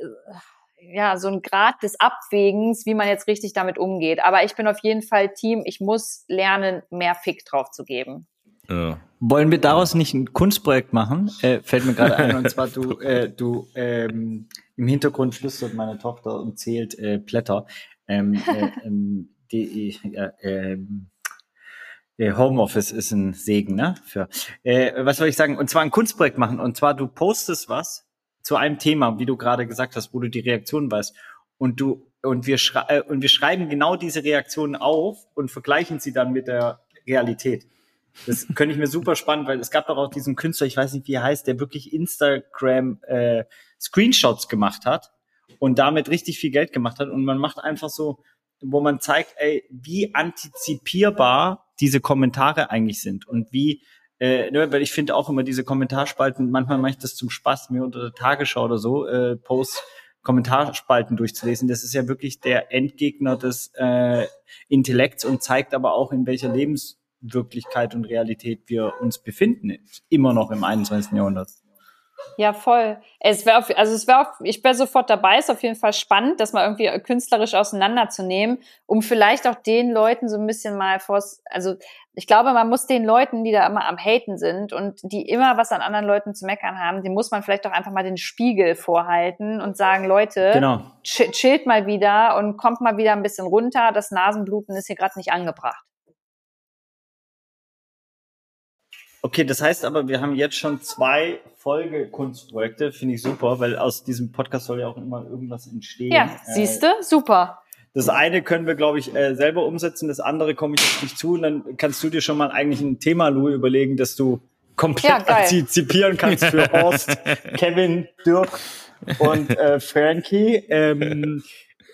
äh, ja, so ein Grad des Abwägens, wie man jetzt richtig damit umgeht. Aber ich bin auf jeden Fall Team, ich muss lernen, mehr Fick drauf zu geben. Ja. Wollen wir daraus nicht ein Kunstprojekt machen? Äh, fällt mir gerade ein, und zwar du, äh, du ähm, im Hintergrund flüstert meine Tochter und zählt äh, Blätter. Ähm, äh, ähm, die, äh, ähm, äh, Homeoffice ist ein Segen, ne? Für, äh, was soll ich sagen? Und zwar ein Kunstprojekt machen. Und zwar du postest was zu einem Thema, wie du gerade gesagt hast, wo du die Reaktion weißt. Und du und wir, und wir schreiben genau diese Reaktionen auf und vergleichen sie dann mit der Realität. Das könnte ich mir super spannend, weil es gab doch auch diesen Künstler, ich weiß nicht, wie er heißt, der wirklich Instagram äh, Screenshots gemacht hat und damit richtig viel Geld gemacht hat. Und man macht einfach so, wo man zeigt, ey, wie antizipierbar diese Kommentare eigentlich sind und wie, äh, ne, weil ich finde auch immer diese Kommentarspalten, manchmal mache ich das zum Spaß, mir unter der Tagesschau oder so, äh, Post Kommentarspalten durchzulesen. Das ist ja wirklich der Endgegner des äh, Intellekts und zeigt aber auch, in welcher Lebenswirklichkeit und Realität wir uns befinden, immer noch im 21. Jahrhundert. Ja, voll. Es wäre also es wäre ich wäre sofort dabei, ist auf jeden Fall spannend, das mal irgendwie künstlerisch auseinanderzunehmen, um vielleicht auch den Leuten so ein bisschen mal vors, also ich glaube, man muss den Leuten, die da immer am Haten sind und die immer was an anderen Leuten zu meckern haben, die muss man vielleicht auch einfach mal den Spiegel vorhalten und sagen, Leute, genau. chillt mal wieder und kommt mal wieder ein bisschen runter, das Nasenbluten ist hier gerade nicht angebracht. Okay, das heißt aber, wir haben jetzt schon zwei Folgekunstprojekte, finde ich super, weil aus diesem Podcast soll ja auch immer irgendwas entstehen. Ja, siehst du, äh, super. Das eine können wir, glaube ich, äh, selber umsetzen, das andere komme ich auf dich zu und dann kannst du dir schon mal eigentlich ein Thema, Lou, überlegen, dass du komplett ja, antizipieren kannst für Horst, Kevin, Dirk und äh, Frankie. Ähm,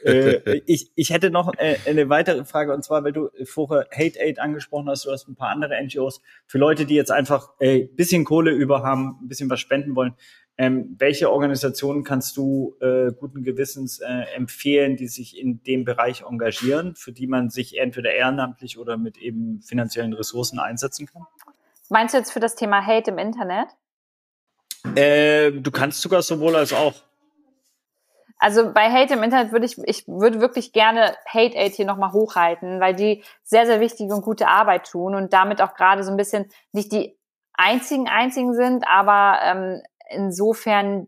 äh, ich, ich hätte noch äh, eine weitere Frage und zwar, weil du vorher Hate Aid angesprochen hast, du hast ein paar andere NGOs für Leute, die jetzt einfach äh, bisschen Kohle über haben, ein bisschen was spenden wollen. Ähm, welche Organisationen kannst du äh, guten Gewissens äh, empfehlen, die sich in dem Bereich engagieren, für die man sich entweder ehrenamtlich oder mit eben finanziellen Ressourcen einsetzen kann? Meinst du jetzt für das Thema Hate im Internet? Äh, du kannst sogar sowohl als auch. Also bei Hate im Internet würde ich, ich würde wirklich gerne Hate Aid hier nochmal hochhalten, weil die sehr, sehr wichtige und gute Arbeit tun und damit auch gerade so ein bisschen nicht die einzigen einzigen sind, aber ähm, insofern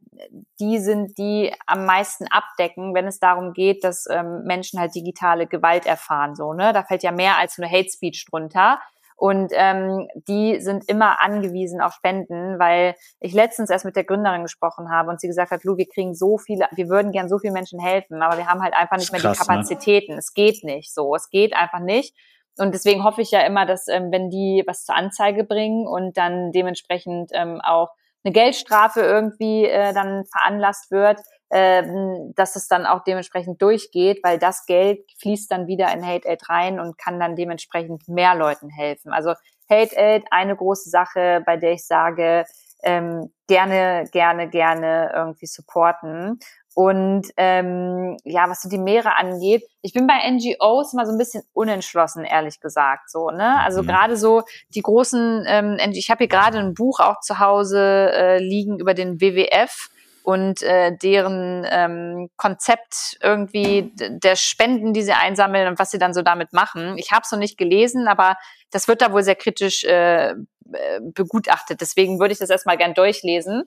die sind, die am meisten abdecken, wenn es darum geht, dass ähm, Menschen halt digitale Gewalt erfahren. So, ne? Da fällt ja mehr als nur Hate Speech drunter. Und ähm, die sind immer angewiesen auf Spenden, weil ich letztens erst mit der Gründerin gesprochen habe und sie gesagt hat, Lu, wir kriegen so viele, wir würden gern so vielen Menschen helfen, aber wir haben halt einfach nicht mehr krass, die ne? Kapazitäten. Ne? Es geht nicht so, es geht einfach nicht. Und deswegen hoffe ich ja immer, dass ähm, wenn die was zur Anzeige bringen und dann dementsprechend ähm, auch eine Geldstrafe irgendwie äh, dann veranlasst wird, ähm, dass es dann auch dementsprechend durchgeht, weil das Geld fließt dann wieder in Hate Aid rein und kann dann dementsprechend mehr Leuten helfen. Also Hate Aid, eine große Sache, bei der ich sage, ähm, gerne, gerne, gerne irgendwie supporten. Und ähm, ja, was so die Meere angeht, ich bin bei NGOs immer so ein bisschen unentschlossen, ehrlich gesagt. So, ne? Also mhm. gerade so die großen, ähm, ich habe hier gerade ein Buch auch zu Hause äh, liegen über den WWF und äh, deren ähm, Konzept irgendwie der Spenden, die sie einsammeln und was sie dann so damit machen. Ich habe es noch nicht gelesen, aber das wird da wohl sehr kritisch äh, äh begutachtet. Deswegen würde ich das erstmal gern durchlesen.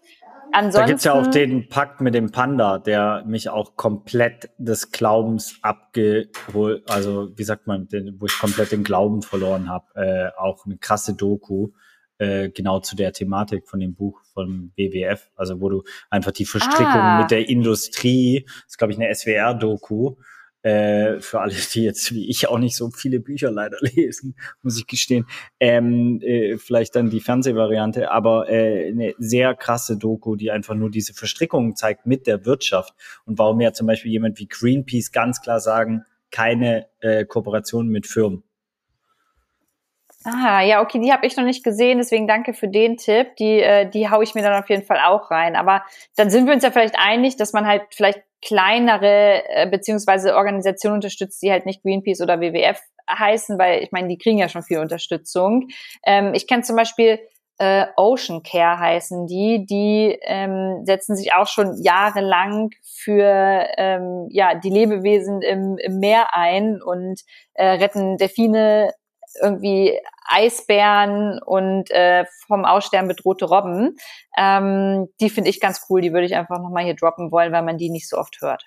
Ansonsten, da gibt's ja auch den Pakt mit dem Panda, der mich auch komplett des Glaubens abgeholt, also wie sagt man, den, wo ich komplett den Glauben verloren habe. Äh, auch eine krasse Doku, äh, genau zu der Thematik von dem Buch von WWF, also wo du einfach die Verstrickung ah. mit der Industrie, das ist glaube ich eine SWR-Doku, äh, für alle, die jetzt wie ich auch nicht so viele Bücher leider lesen, muss ich gestehen. Ähm, äh, vielleicht dann die Fernsehvariante, aber äh, eine sehr krasse Doku, die einfach nur diese Verstrickungen zeigt mit der Wirtschaft und warum ja zum Beispiel jemand wie Greenpeace ganz klar sagen, keine äh, Kooperation mit Firmen. Ah, ja, okay, die habe ich noch nicht gesehen, deswegen danke für den Tipp. Die, äh, die hau ich mir dann auf jeden Fall auch rein. Aber dann sind wir uns ja vielleicht einig, dass man halt vielleicht kleinere äh, beziehungsweise Organisationen unterstützt, die halt nicht Greenpeace oder WWF heißen, weil ich meine, die kriegen ja schon viel Unterstützung. Ähm, ich kenne zum Beispiel äh, Ocean Care heißen die, die ähm, setzen sich auch schon jahrelang für ähm, ja die Lebewesen im, im Meer ein und äh, retten Delfine irgendwie Eisbären und äh, vom Aussterben bedrohte Robben. Ähm, die finde ich ganz cool. Die würde ich einfach nochmal hier droppen wollen, weil man die nicht so oft hört.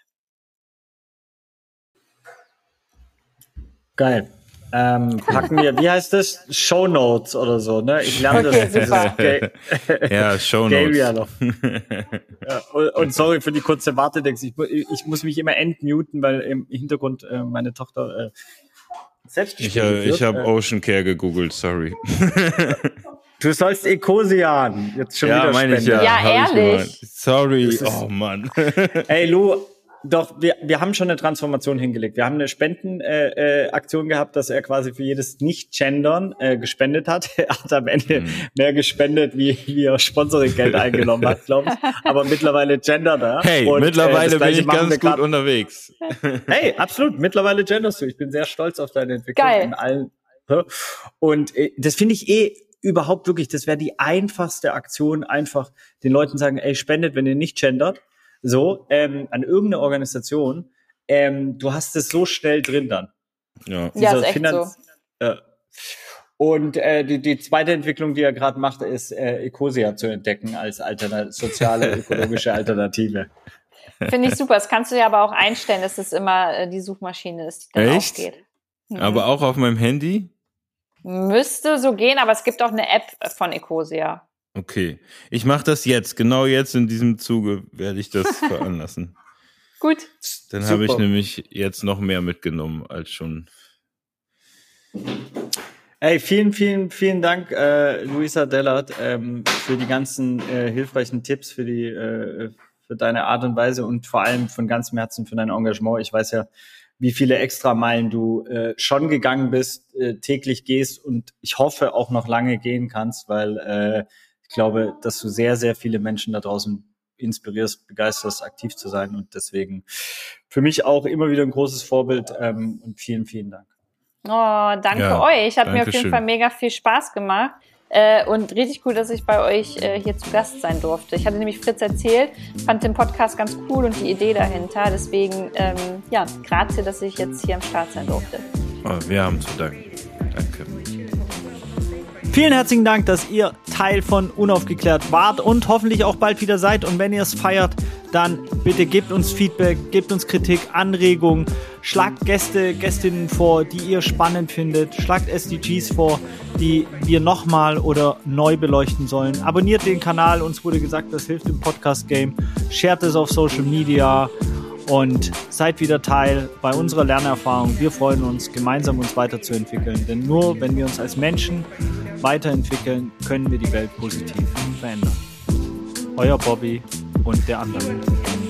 Geil. Ähm, packen wir, wie heißt das? Show Notes oder so, ne? Ich lerne okay, das. Dieses ja, Show Notes. Ja noch. ja, und, und, sorry für die kurze Wartedex. Ich, ich, muss mich immer entmuten, weil im Hintergrund äh, meine Tochter äh, selbst Ich, äh, ich habe Ocean Care gegoogelt, sorry. Du sollst Ecosian. Jetzt schon ja, wieder meine ich ja. Ja, ehrlich. Sorry. oh Mann. Ey, Lu, doch, wir, wir haben schon eine Transformation hingelegt. Wir haben eine Spendenaktion äh, äh, gehabt, dass er quasi für jedes Nicht-Gendern äh, gespendet hat. Er hat am Ende mhm. mehr gespendet, wie, wie er Sponsoring-Geld eingenommen hat, glaube ich. Aber mittlerweile gendert er. Hey, und, äh, mittlerweile äh, bin ich ganz gut unterwegs. Hey, absolut. Mittlerweile genderst du. Ich bin sehr stolz auf deine Entwicklung Geil. in allen. Und äh, das finde ich eh überhaupt wirklich, das wäre die einfachste Aktion, einfach den Leuten sagen, ey, spendet, wenn ihr nicht gendert so, ähm, an irgendeine Organisation, ähm, du hast es so schnell drin dann. Ja, ja ist echt Finanz so. Äh, und äh, die, die zweite Entwicklung, die er gerade macht, ist äh, Ecosia zu entdecken als altern soziale, ökologische Alternative. Finde ich super. Das kannst du ja aber auch einstellen, dass es immer äh, die Suchmaschine ist, die dann Echt? aufgeht. Mhm. Aber auch auf meinem Handy? Müsste so gehen, aber es gibt auch eine App von Ecosia. Okay, ich mache das jetzt, genau jetzt in diesem Zuge werde ich das veranlassen. Gut. Dann habe ich nämlich jetzt noch mehr mitgenommen als schon. Ey, vielen, vielen, vielen Dank, äh, Luisa Dellert, ähm, für die ganzen äh, hilfreichen Tipps, für die, äh, für deine Art und Weise und vor allem von ganzem Herzen für dein Engagement. Ich weiß ja, wie viele Extrameilen du äh, schon gegangen bist, äh, täglich gehst und ich hoffe auch noch lange gehen kannst, weil äh, ich glaube, dass du sehr, sehr viele Menschen da draußen inspirierst, begeisterst, aktiv zu sein. Und deswegen für mich auch immer wieder ein großes Vorbild ähm, und vielen, vielen Dank. Oh, danke ja, euch. Hat mir auf jeden schön. Fall mega viel Spaß gemacht. Äh, und richtig cool, dass ich bei euch äh, hier zu Gast sein durfte. Ich hatte nämlich Fritz erzählt, fand den Podcast ganz cool und die Idee dahinter. Deswegen, ähm, ja, grazie, dass ich jetzt hier am Start sein durfte. Oh, wir haben zu danken. Vielen herzlichen Dank, dass ihr Teil von Unaufgeklärt wart und hoffentlich auch bald wieder seid. Und wenn ihr es feiert, dann bitte gebt uns Feedback, gebt uns Kritik, Anregungen, schlagt Gäste, Gästinnen vor, die ihr spannend findet, schlagt SDGs vor, die wir nochmal oder neu beleuchten sollen. Abonniert den Kanal, uns wurde gesagt, das hilft im Podcast-Game. Shared es auf Social Media und seid wieder Teil bei unserer Lernerfahrung. Wir freuen uns, gemeinsam uns weiterzuentwickeln, denn nur wenn wir uns als Menschen weiterentwickeln, können wir die Welt positiv verändern. Euer Bobby und der andere.